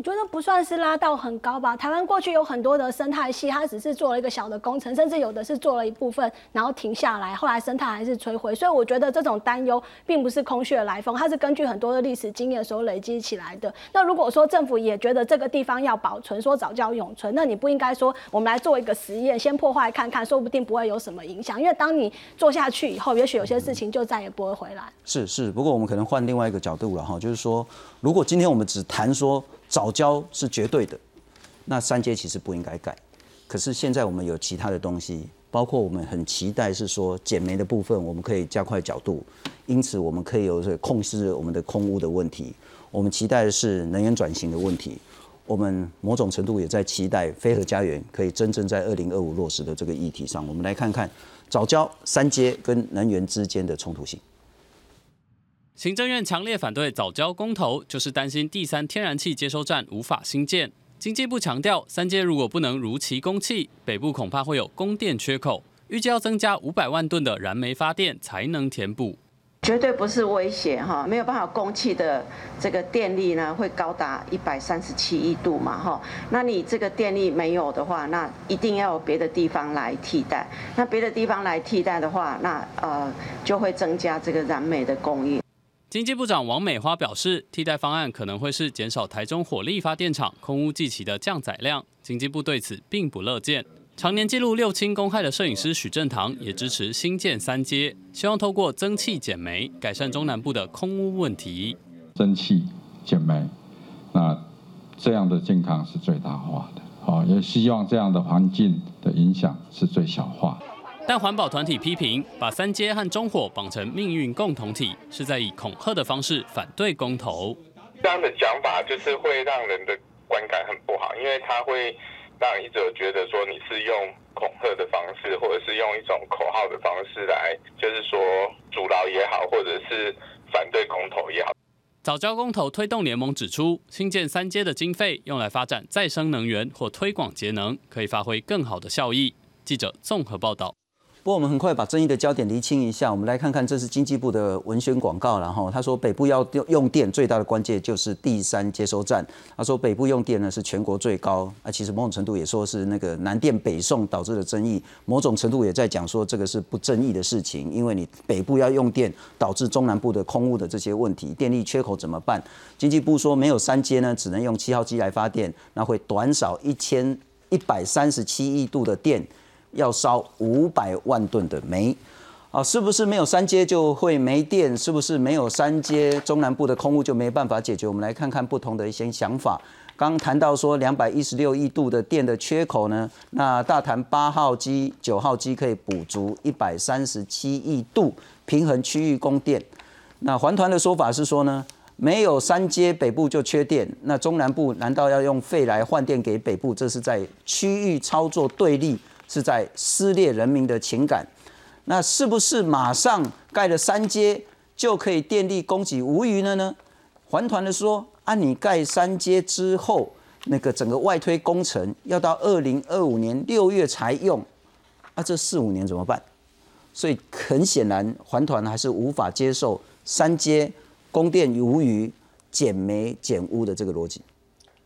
我觉得不算是拉到很高吧。台湾过去有很多的生态系，它只是做了一个小的工程，甚至有的是做了一部分，然后停下来，后来生态还是摧毁。所以我觉得这种担忧并不是空穴来风，它是根据很多的历史经验所累积起来的。那如果说政府也觉得这个地方要保存，说早教永存，那你不应该说我们来做一个实验，先破坏看看，说不定不会有什么影响。因为当你做下去以后，也许有些事情就再也不会回来。是是，不过我们可能换另外一个角度了哈，就是说，如果今天我们只谈说。早教是绝对的，那三阶其实不应该改。可是现在我们有其他的东西，包括我们很期待是说减煤的部分，我们可以加快角度，因此我们可以有这控制我们的空污的问题。我们期待的是能源转型的问题，我们某种程度也在期待飞核家园可以真正在二零二五落实的这个议题上。我们来看看早教三阶跟能源之间的冲突性。行政院强烈反对早交公投，就是担心第三天然气接收站无法兴建。经济部强调，三阶如果不能如期供气，北部恐怕会有供电缺口，预计要增加五百万吨的燃煤发电才能填补。绝对不是威胁哈，没有办法供气的这个电力呢，会高达一百三十七亿度嘛哈。那你这个电力没有的话，那一定要有别的地方来替代。那别的地方来替代的话，那呃就会增加这个燃煤的供应。经济部长王美花表示，替代方案可能会是减少台中火力发电厂空污计起的降载量。经济部对此并不乐见。常年记录六轻公害的摄影师许正堂也支持新建三阶，希望透过增气减煤，改善中南部的空污问题。增气减煤，那这样的健康是最大化的，好，也希望这样的环境的影响是最小化的。但环保团体批评，把三阶和中火绑成命运共同体，是在以恐吓的方式反对公投。这样的讲法就是会让人的观感很不好，因为他会让一者觉得说你是用恐吓的方式，或者是用一种口号的方式来，就是说阻挠也好，或者是反对公投也好。早教公投推动联盟指出，新建三阶的经费用来发展再生能源或推广节能，可以发挥更好的效益。记者综合报道。不过我们很快把争议的焦点厘清一下，我们来看看这是经济部的文宣广告，然后他说北部要用电最大的关键就是第三接收站，他说北部用电呢是全国最高，啊其实某种程度也说是那个南电北送导致的争议，某种程度也在讲说这个是不争议的事情，因为你北部要用电导致中南部的空屋的这些问题，电力缺口怎么办？经济部说没有三阶呢，只能用七号机来发电，那会短少一千一百三十七亿度的电。要烧五百万吨的煤，啊，是不是没有三阶就会没电？是不是没有三阶，中南部的空污就没办法解决？我们来看看不同的一些想法。刚谈到说两百一十六亿度的电的缺口呢，那大谈八号机、九号机可以补足一百三十七亿度，平衡区域供电。那环团的说法是说呢，没有三阶北部就缺电，那中南部难道要用废来换电给北部？这是在区域操作对立。是在撕裂人民的情感，那是不是马上盖了三阶就可以电力供给无虞了呢？环团的说，按你盖三阶之后，那个整个外推工程要到二零二五年六月才用，啊，这四五年怎么办？所以很显然，环团还是无法接受三阶供电无虞、减煤减污的这个逻辑。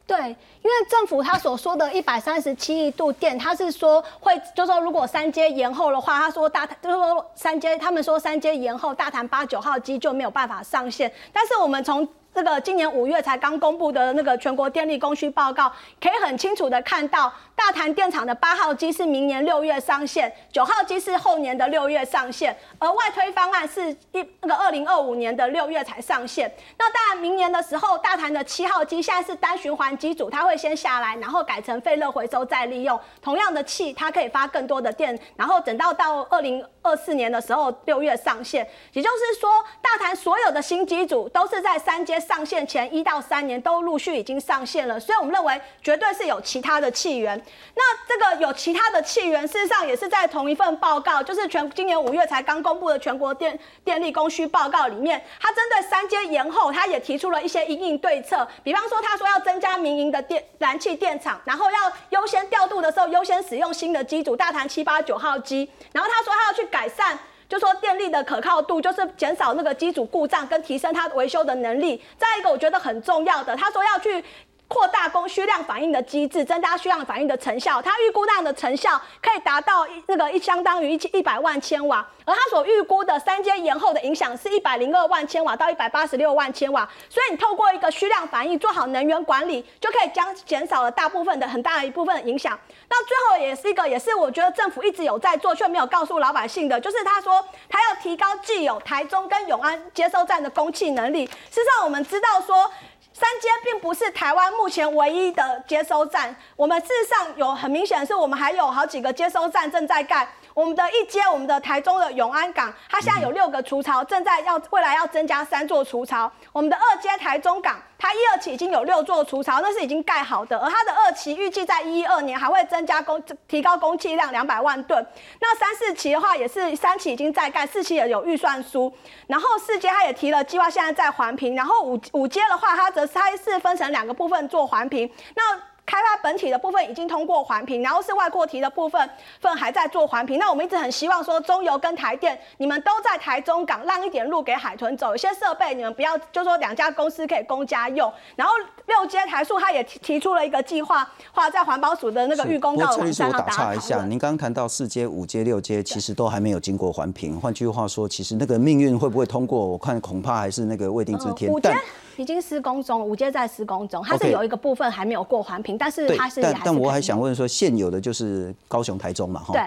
对，因为政府他所说的一百三十七亿度电，他是说会，就说如果三阶延后的话，他说大，就是说三阶，他们说三阶延后，大潭八九号机就没有办法上线，但是我们从。这个今年五月才刚公布的那个全国电力供需报告，可以很清楚的看到，大潭电厂的八号机是明年六月上线，九号机是后年的六月上线，而外推方案是一那个二零二五年的六月才上线。那当然，明年的时候，大潭的七号机现在是单循环机组，它会先下来，然后改成废热回收再利用，同样的气，它可以发更多的电，然后等到到二零二四年的时候六月上线，也就是说，大潭所有的新机组都是在三阶。上线前一到三年都陆续已经上线了，所以我们认为绝对是有其他的气源。那这个有其他的气源，事实上也是在同一份报告，就是全今年五月才刚公布的全国电电力供需报告里面，它针对三阶延后，它也提出了一些应应对策。比方说，他说要增加民营的电燃气电厂，然后要优先调度的时候优先使用新的机组，大谈七八九号机。然后他说他要去改善。就说电力的可靠度，就是减少那个机组故障，跟提升它维修的能力。再一个，我觉得很重要的，他说要去。扩大供需量反应的机制，增加需量反应的成效。它预估那样的成效可以达到那个一相当于一千一百万千瓦，而它所预估的三阶延后的影响是一百零二万千瓦到一百八十六万千瓦。所以你透过一个需量反应做好能源管理，就可以将减少了大部分的很大一部分的影响。那最后也是一个，也是我觉得政府一直有在做却没有告诉老百姓的，就是他说他要提高既有台中跟永安接收站的供气能力。事实上我们知道说。三阶并不是台湾目前唯一的接收站，我们事实上有很明显的是，我们还有好几个接收站正在盖。我们的一阶，我们的台中的永安港，它现在有六个除槽，正在要未来要增加三座除槽。我们的二阶台中港，它一二期已经有六座除槽，那是已经盖好的，而它的二期预计在一二年还会增加供提高供气量两百万吨。那三四期的话也是三期已经在盖，四期也有预算书。然后四阶它也提了计划，现在在环评。然后五五阶的话，它则它是分成两个部分做环评。那开发本体的部分已经通过环评，然后是外扩提的部分份还在做环评。那我们一直很希望说，中油跟台电，你们都在台中港让一点路给海豚走，有些设备你们不要，就说两家公司可以公家用。然后六阶台塑他也提提出了一个计划，画在环保署的那个预公告网站上。打岔一下，您刚刚谈到四阶、五阶、六阶，其实都还没有经过环评。换句话说，其实那个命运会不会通过，我看恐怕还是那个未定之天。但已经施工中，五阶在施工中，它是有一个部分还没有过环评，但是它是。但但我还想问说，现有的就是高雄、台中嘛，哈。对。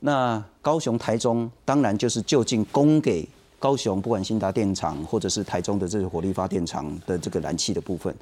那高雄、台中当然就是就近供给高雄，不管新达电厂或者是台中的这个火力发电厂的这个燃气的部分。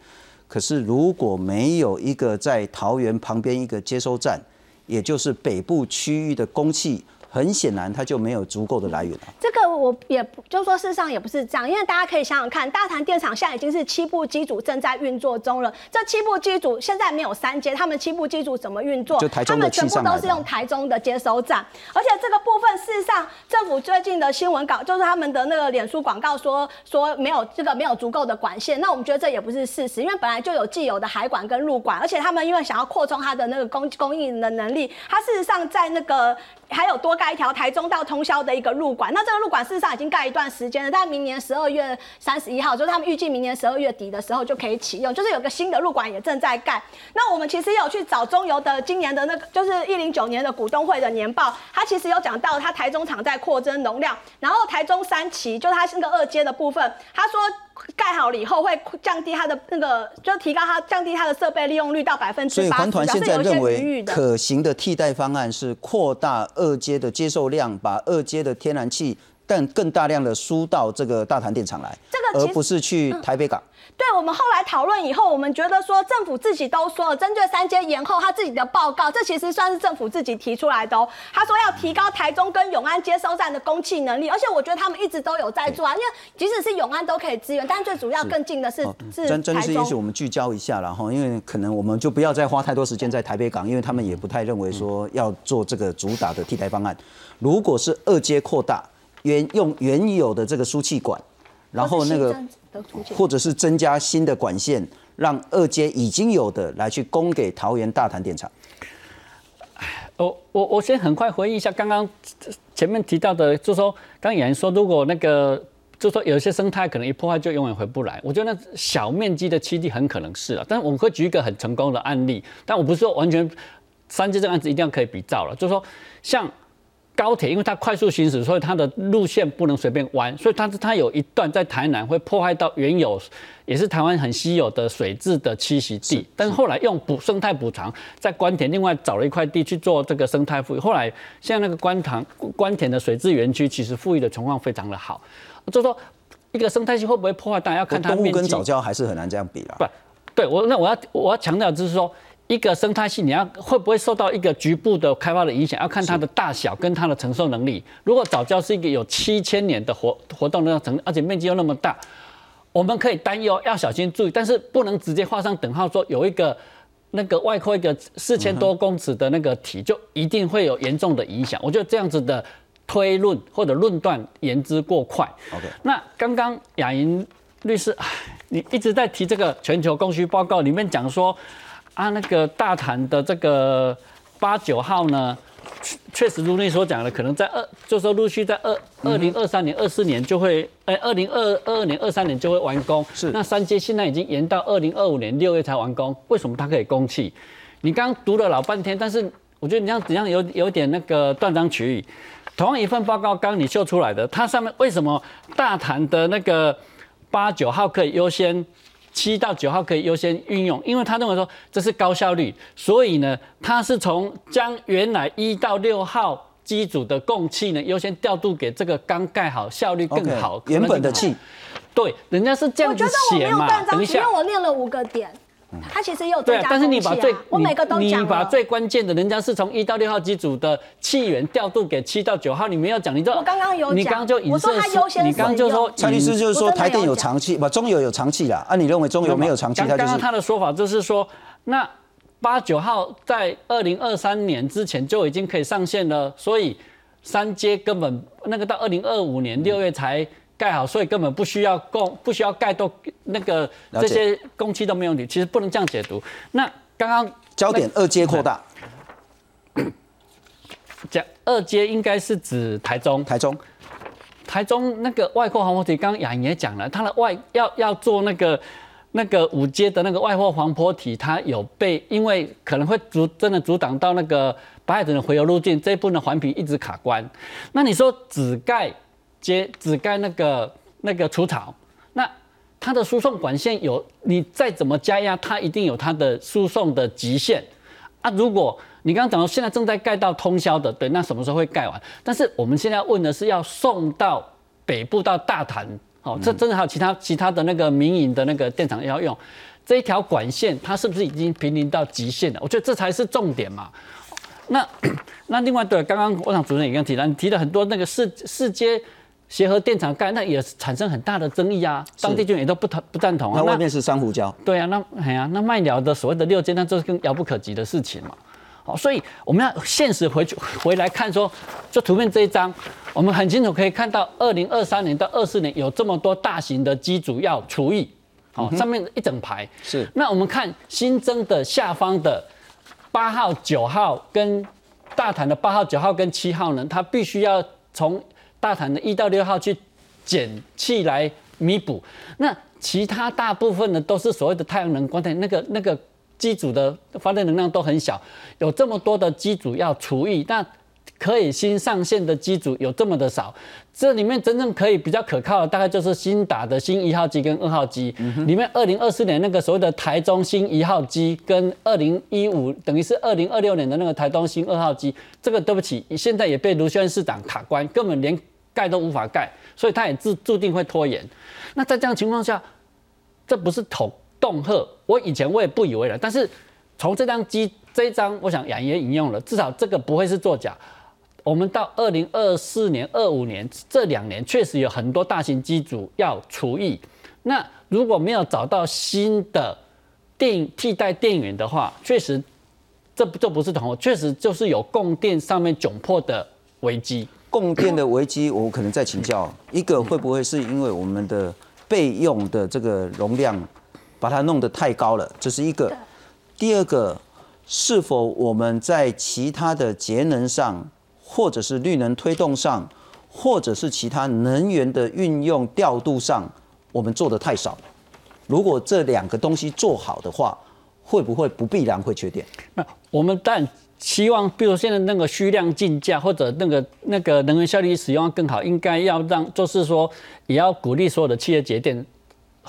可是如果没有一个在桃园旁边一个接收站，也就是北部区域的供气。很显然，它就没有足够的来源了。这个我也就说，事实上也不是这样，因为大家可以想想看，大潭电厂现在已经是七部机组正在运作中了。这七部机组现在没有三阶，他们七部机组怎么运作？就台中他们全部都是用台中的接收站，而且这个部分事实上，政府最近的新闻稿就是他们的那个脸书广告说说没有这个没有足够的管线。那我们觉得这也不是事实，因为本来就有既有的海管跟陆管，而且他们因为想要扩充它的那个供供应的能力，它事实上在那个还有多。盖一条台中到通宵的一个路管。那这个路管事实上已经盖一段时间了，在明年十二月三十一号，就是他们预计明年十二月底的时候就可以启用，就是有个新的路管也正在盖。那我们其实有去找中油的今年的那个，就是一零九年的股东会的年报，它其实有讲到它台中厂在扩增容量，然后台中三期就是它那个二阶的部分，他说。盖好了以后会降低它的那个，就提高它降低它的设备利用率到百分之八十。所以环团现在认为可行的替代方案是扩大二阶的接受量，把二阶的天然气但更大量的输到这个大潭电厂来，这个而不是去台北港。对我们后来讨论以后，我们觉得说政府自己都说了，针对三阶延后，他自己的报告，这其实算是政府自己提出来的哦。他说要提高台中跟永安接收站的供气能力，而且我觉得他们一直都有在做啊。因为即使是永安都可以支援，但最主要更近的是是真真是也许我们聚焦一下了哈，因为可能我们就不要再花太多时间在台北港，因为他们也不太认为说要做这个主打的替代方案。如果是二阶扩大，原用原有的这个输气管，然后那个。或者是增加新的管线，让二阶已经有的来去供给桃园大潭电厂。我我我先很快回忆一下刚刚前面提到的，就说刚有人说，如果那个就说有些生态可能一破坏就永远回不来。我觉得那小面积的基地很可能是啊，但是我们会举一个很成功的案例，但我不是说完全三阶这个案子一定要可以比照了，就是说像。高铁因为它快速行驶，所以它的路线不能随便弯，所以它它有一段在台南会破坏到原有，也是台湾很稀有的水质的栖息地。但是后来用补生态补偿，在关田另外找了一块地去做这个生态富裕。后来现在那个关塘关田的水质园区，其实富裕的情况非常的好。就说一个生态系会不会破坏，当然要看它面积。跟早教还是很难这样比了。不，对我那我要我要强调就是说。一个生态系，你要会不会受到一个局部的开发的影响？要看它的大小跟它的承受能力。如果早教是一个有七千年的活活动的成，而且面积又那么大，我们可以担忧，要小心注意，但是不能直接画上等号，说有一个那个外扩一个四千多公尺的那个体，就一定会有严重的影响。我觉得这样子的推论或者论断言之过快。OK，那刚刚雅莹律师，你一直在提这个全球供需报告里面讲说。啊，那个大潭的这个八九号呢，确实如你所讲的，可能在二，就说陆续在二二零二三年、二四年就会，哎，二零二二二年、二三年就会完工。是。那三阶现在已经延到二零二五年六月才完工，为什么它可以供气？你刚读了老半天，但是我觉得你这样这样有有点那个断章取义。同样一份报告，刚你秀出来的，它上面为什么大潭的那个八九号可以优先？七到九号可以优先运用，因为他认为说这是高效率，所以呢，他是从将原来一到六号机组的供气呢优先调度给这个刚盖好、效率更好原本的气。对，人家是这样子写嘛。等一下，因为我练了五个点。它其实也有对啊，但是你把最我每个都讲你把最关键的，人家是从一到六号机组的气源调度给七到九号，你没有讲，你知道？我刚刚有讲，你刚刚就我说他优先你刚刚就说蔡律师就是说台电有长气，不中油有长气啦。啊，你认为中油没有长气？刚刚他的说法就是说，那八九号在二零二三年之前就已经可以上线了，所以三阶根本那个到二零二五年六月才。盖好，所以根本不需要供，不需要盖都那个这些工期都没有问题。其实不能这样解读。那刚刚焦点二阶扩大，讲二阶应该是指台中，台中，台中那个外扩防坡体，刚刚雅莹也讲了，它的外要要做那个那个五阶的那个外扩防坡体，它有被因为可能会阻真的阻挡到那个白海豚的回流路径，这一部分的环评一直卡关。那你说只盖？接只盖那个那个除草，那它的输送管线有，你再怎么加压，它一定有它的输送的极限啊。如果你刚刚讲到现在正在盖到通宵的，对，那什么时候会盖完？但是我们现在问的是要送到北部到大潭，哦，这真的还有其他其他的那个民营的那个电厂要用这一条管线，它是不是已经濒临到极限了？我觉得这才是重点嘛。那那另外对，刚刚我想主任也刚提到，你提了很多那个世世界。协和电厂盖，那也产生很大的争议啊，当地就也都不同不赞同啊。那外面是珊瑚礁。对啊，那哎呀，那卖鸟的所谓的六阶，那这是更遥不可及的事情嘛。好，所以我们要现实回去回来看，说就图片这一张，我们很清楚可以看到，二零二三年到二四年有这么多大型的机组要除役，好，上面一整排是。那我们看新增的下方的八号、九号跟大潭的八号、九号跟七号呢，它必须要从大潭的一到六号去减气来弥补。那其他大部分呢，都是所谓的太阳能光电，那个那个机组的发电能量都很小，有这么多的机组要除役，那可以新上线的机组有这么的少，这里面真正可以比较可靠的，大概就是新打的新一号机跟二号机，里面二零二四年那个所谓的台中新一号机，跟二零一五等于是二零二六年的那个台中新二号机，这个对不起，现在也被卢轩市长卡关，根本连盖都无法盖，所以他也注注定会拖延。那在这样情况下，这不是捅恫吓，我以前我也不以为然，但是从这张机这一张，我想雅也引用了，至少这个不会是作假。我们到二零二四年、二五年这两年，确实有很多大型机组要除役。那如果没有找到新的电替代电源的话，确实这不这不是同，确实就是有供电上面窘迫的危机。供电的危机，我可能再请教一个，会不会是因为我们的备用的这个容量把它弄得太高了？这是一个。第二个，是否我们在其他的节能上？或者是绿能推动上，或者是其他能源的运用调度上，我们做的太少。如果这两个东西做好的话，会不会不必然会缺电？那我们但希望，比如现在那个虚量竞价，或者那个那个能源效率使用更好，应该要让，就是说也要鼓励所有的企业节电，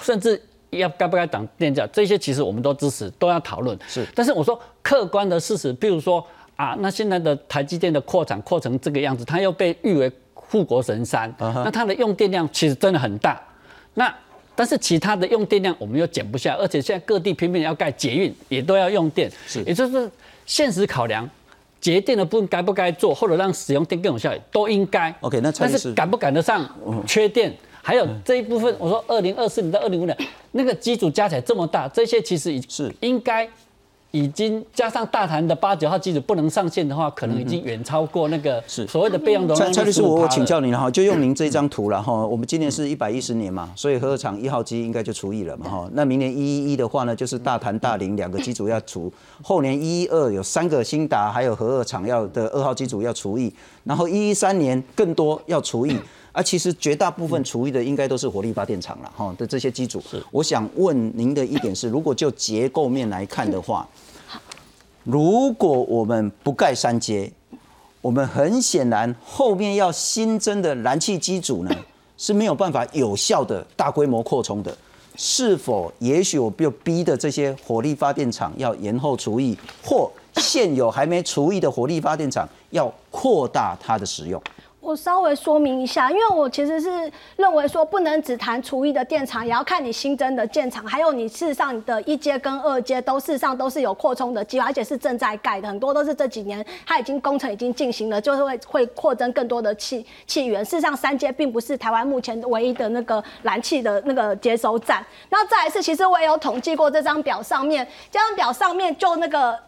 甚至要该不该涨电价，这些其实我们都支持，都要讨论。是，但是我说客观的事实，比如说。啊，那现在的台积电的扩产扩成这个样子，它又被誉为护国神山，那它的用电量其实真的很大。那但是其他的用电量我们又减不下，而且现在各地偏偏要盖捷运，也都要用电，是，也就是现实考量，节电的部分该不该做，或者让使用电更有效率，都应该。OK，那但是赶不赶得上缺电，还有这一部分，我说二零二四年到二零五年那个机组加起来这么大，这些其实是。应该。已经加上大潭的八九号机组不能上线的话，可能已经远超过那个是所谓的备用容量。蔡律师，我我请教您了哈，就用您这张图了哈。我们今年是一百一十年嘛，所以核二厂一号机应该就除以了嘛哈。那明年一一一的话呢，就是大潭大林两个机组要除，后年一一二有三个新达还有核二厂要的二号机组要除以，然后一一三年更多要除役。啊，其实绝大部分除役的应该都是火力发电厂了哈的这些机组。我想问您的一点是，如果就结构面来看的话，如果我们不盖三阶，我们很显然后面要新增的燃气机组呢是没有办法有效的大规模扩充的。是否也许我就逼的这些火力发电厂要延后除役，或现有还没除役的火力发电厂要扩大它的使用？我稍微说明一下，因为我其实是认为说，不能只谈除役的电厂，也要看你新增的建厂，还有你事实上你的一阶跟二阶都事实上都是有扩充的计划，而且是正在盖的，很多都是这几年它已经工程已经进行了，就是会会扩增更多的气气源。事实上，三阶并不是台湾目前唯一的那个燃气的那个接收站。然后再一次，其实我也有统计过这张表上面，这张表上面就那个。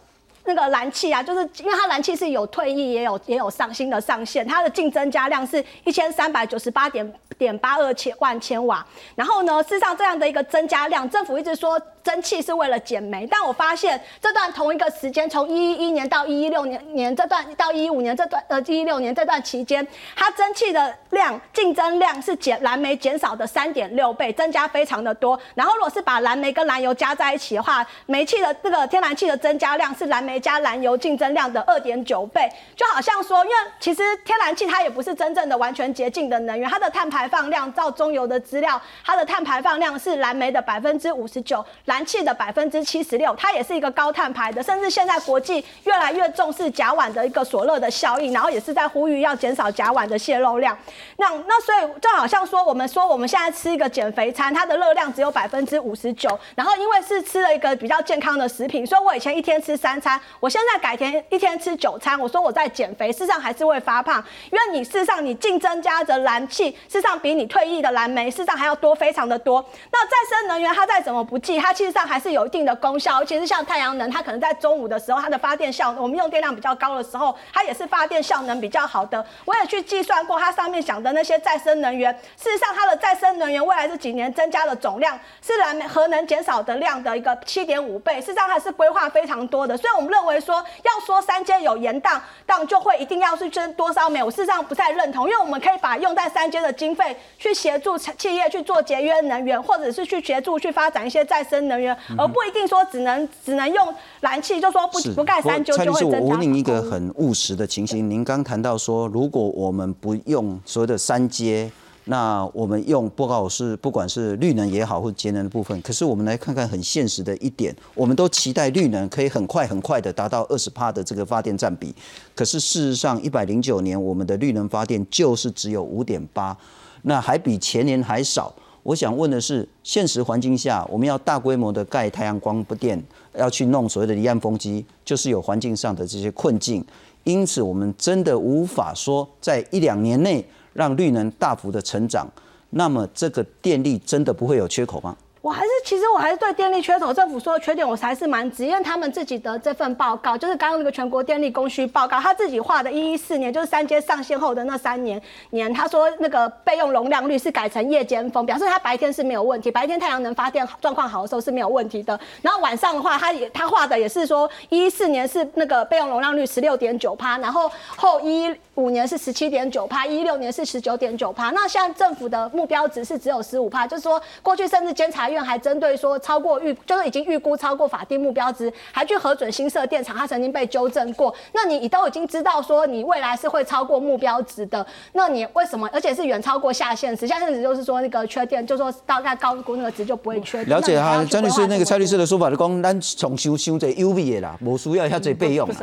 那个燃气啊，就是因为它燃气是有退役，也有也有上新的上限，它的净增加量是一千三百九十八点点八二千万千瓦。然后呢，事实上这样的一个增加量，政府一直说蒸汽是为了减煤，但我发现这段同一个时间，从一一一年到一一六年年这段到一一五年这段呃一一六年这段期间，它蒸汽的量净增量是减燃煤减少的三点六倍，增加非常的多。然后如果是把燃煤跟燃油加在一起的话，煤气的这个天然气的增加量是燃煤。加燃油竞争量的二点九倍，就好像说，因为其实天然气它也不是真正的完全洁净的能源，它的碳排放量，照中油的资料，它的碳排放量是燃煤的百分之五十九，燃气的百分之七十六，它也是一个高碳排的，甚至现在国际越来越重视甲烷的一个所热的效应，然后也是在呼吁要减少甲烷的泄漏量。那那所以就好像说，我们说我们现在吃一个减肥餐，它的热量只有百分之五十九，然后因为是吃了一个比较健康的食品，所以我以前一天吃三餐。我现在改天一天吃九餐，我说我在减肥，事实上还是会发胖，因为你事实上你净增加的燃气，事实上比你退役的燃煤事实上还要多非常的多。那再生能源它再怎么不济，它其实上还是有一定的功效，尤其是像太阳能，它可能在中午的时候，它的发电效，我们用电量比较高的时候，它也是发电效能比较好的。我也去计算过，它上面讲的那些再生能源，事实上它的再生能源未来这几年增加的总量是燃煤核能减少的量的一个七点五倍，事实上还是规划非常多的。所以我们认为说，要说三阶有延宕，当就会一定要是增多少煤，我事实上不太认同，因为我们可以把用在三阶的经费去协助企业去做节约能源，或者是去协助去发展一些再生能源，而不一定说只能只能用燃气，就说不不盖三阶就会增加。我问一个很务实的情形，您刚谈到说，如果我们不用所谓的三阶。那我们用不管是不管是绿能也好，或节能的部分，可是我们来看看很现实的一点，我们都期待绿能可以很快很快的达到二十帕的这个发电占比，可是事实上一百零九年我们的绿能发电就是只有五点八，那还比前年还少。我想问的是，现实环境下我们要大规模的盖太阳光不电，要去弄所谓的离岸风机，就是有环境上的这些困境，因此我们真的无法说在一两年内。让绿能大幅的成长，那么这个电力真的不会有缺口吗？我还是，其实我还是对电力缺口，政府说的缺点，我还是蛮直。因为他们自己的这份报告，就是刚刚那个全国电力供需报告，他自己画的，一一四年就是三阶上线后的那三年年，他说那个备用容量率是改成夜间风，表示他白天是没有问题，白天太阳能发电状况好的时候是没有问题的。然后晚上的话，他也他画的也是说，一一四年是那个备用容量率十六点九趴，然后后一五年是十七点九趴，一六年是十九点九趴。那现在政府的目标值是只有十五趴，就是说过去甚至监察。院还针对说超过预，就是已经预估超过法定目标值，还去核准新设电厂，它曾经被纠正过。那你都已经知道说你未来是会超过目标值的，那你为什么？而且是远超过下限值，下限值就是说那个缺电，就说大概高估那个值就不会缺。了解哈，张律师那个蔡律师的说法，就讲咱重修修这 U V 的啦，无需要遐这备用。不是，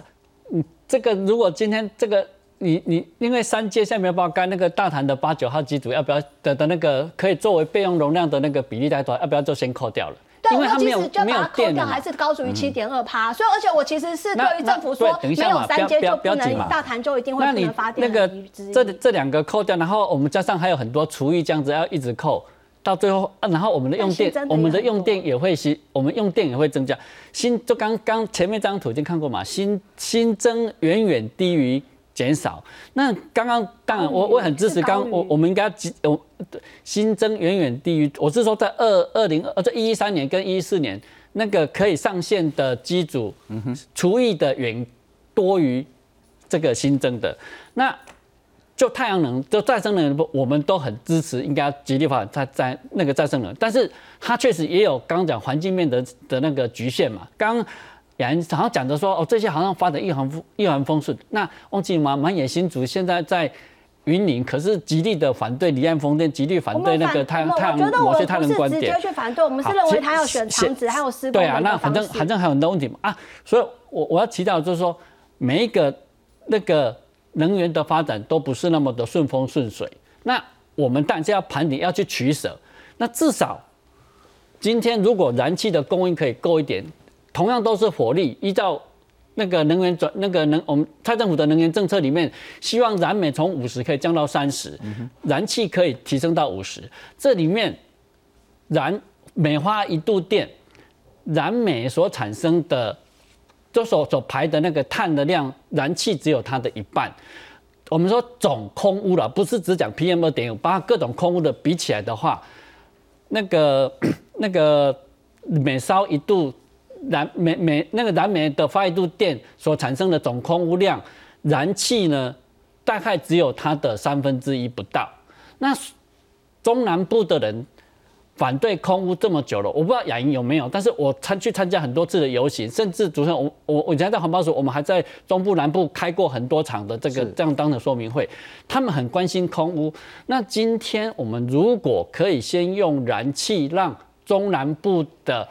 嗯，这个如果今天这个。你你因为三阶下面包干那个大潭的八九号机组要不要的的那个可以作为备用容量的那个比例在多少？要不要就先扣掉了？对，为它没有没有电掉，还是高于七点二趴。所以而且我其实是对于政府说没有三阶就不能大潭就一定会不能发电。那个这这两个扣掉，然后我们加上还有很多厨余这样子要一直扣，到最后啊，然后我们的用电我们的用电也会新，我们用电也会增加。新就刚刚前面这张图已经看过嘛，新新增远远低于。减少。那刚刚当然，我我很支持。刚我我们应该有新增远远低于。我是说，在二二零二这一一三年跟一四年那个可以上线的机组，嗯哼除以的远多于这个新增的。那就太阳能，就再生能源，我们都很支持，应该极力发展在在那个再生能源。但是它确实也有刚刚讲环境面的的那个局限嘛。刚雅人好像讲的说哦，这些好像发展一帆风一帆风顺。那忘记吗？满野新竹现在在云林，可是极力的反对离岸风电，极力反对那个太阳太阳某些太阳观点。直接去反对，我们是认为他要选长子，还有施工。对啊，那反正反正还有很多问题嘛啊，所以我我要提到就是说，每一个那个能源的发展都不是那么的顺风顺水。那我们当然要盘点，要去取舍。那至少今天如果燃气的供应可以够一点。同样都是火力，依照那个能源转那个能，我们蔡政府的能源政策里面，希望燃煤从五十可以降到三十，燃气可以提升到五十。这里面燃每花一度电，燃煤所产生的，就所所排的那个碳的量，燃气只有它的一半。我们说总空污了，不是只讲 PM 二点五，把各种空污的比起来的话，那个那个每烧一度。燃煤煤那个燃煤的发一度电所产生的总空污量，燃气呢大概只有它的三分之一不到。那中南部的人反对空污这么久了，我不知道雅莹有没有，但是我参去参加很多次的游行，甚至主持人我我我以前在环保署，我们还在中部南部开过很多场的这个这样当的说明会，他们很关心空污。那今天我们如果可以先用燃气让中南部的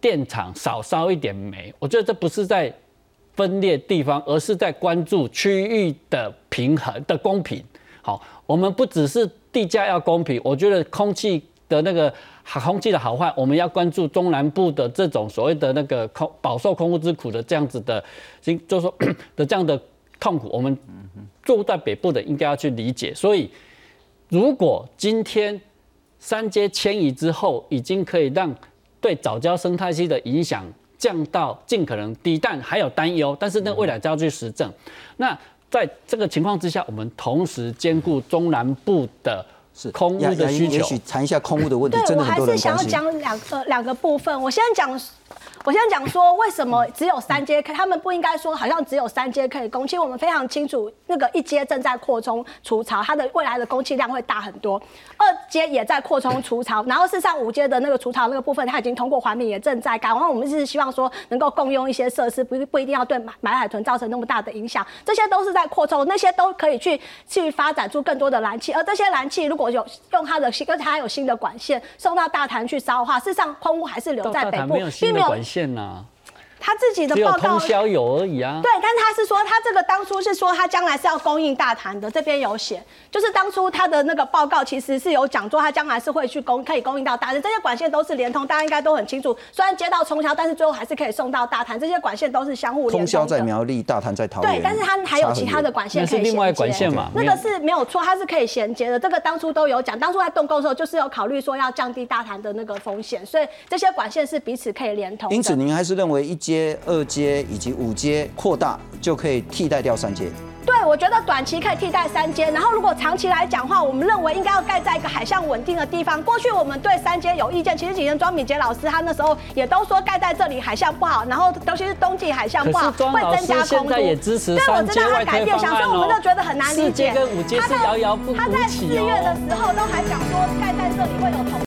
电厂少烧一点煤，我觉得这不是在分裂地方，而是在关注区域的平衡的公平。好，我们不只是地价要公平，我觉得空气的那个好空气的好坏，我们要关注中南部的这种所谓的那个空饱受空污之苦的这样子的，就是说的这样的痛苦，我们住在北部的应该要去理解。所以，如果今天三阶迁移之后，已经可以让对早教生态系的影响降到尽可能低，但还有担忧，但是那未来就要去实证。那在这个情况之下，我们同时兼顾中南部的是空屋的需求。也许谈一下空屋的问题，对真的我还是想要。讲两个两个部分。我先讲，我先讲说为什么只有三阶，他们不应该说好像只有三阶可以供。其实我们非常清楚，那个一阶正在扩充除槽，它的未来的供气量会大很多。二阶也在扩充除槽，然后事实上五阶的那个除槽那个部分，它已经通过环评，也正在改。然后我们是希望说能够共用一些设施，不不一定要对买买海豚造成那么大的影响。这些都是在扩充，那些都可以去去发展出更多的燃气。而这些燃气如果有用它的新，而且它有新的管线送到大潭去烧的话，事实上空屋还是留在北部并没有线呐、他自己的只有报告通。宵有而已啊。对，但是他是说，他这个当初是说，他将来是要供应大潭的，这边有写，就是当初他的那个报告其实是有讲说，他将来是会去供，可以供应到大潭，这些管线都是连通，大家应该都很清楚。虽然接到冲销，但是最后还是可以送到大潭，这些管线都是相互连通宵在。苗栗，大潭在桃园。对，但是他还有其他的管线可以那是另外管线嘛那个是没有错，它是可以衔接的。这个当初都有讲，当初在动工的时候就是有考虑说要降低大潭的那个风险，所以这些管线是彼此可以连通的。因此，您还是认为一阶、二阶以及五阶扩大就可以替代掉三阶？对，我觉得短期可以替代三阶，然后如果长期来讲的话，我们认为应该要盖在一个海象稳定的地方。过去我们对三阶有意见，其实以前庄敏杰老师他那时候也都说盖在这里海象不好，然后尤其是冬季海象不好，会增加空屋。师现在也支持对，我三阶知道他外改变想，所以案哦我们就觉得很难理四阶解。跟五阶是他在遥遥不他在四无期哦月的时候都还讲说盖在这里会有同。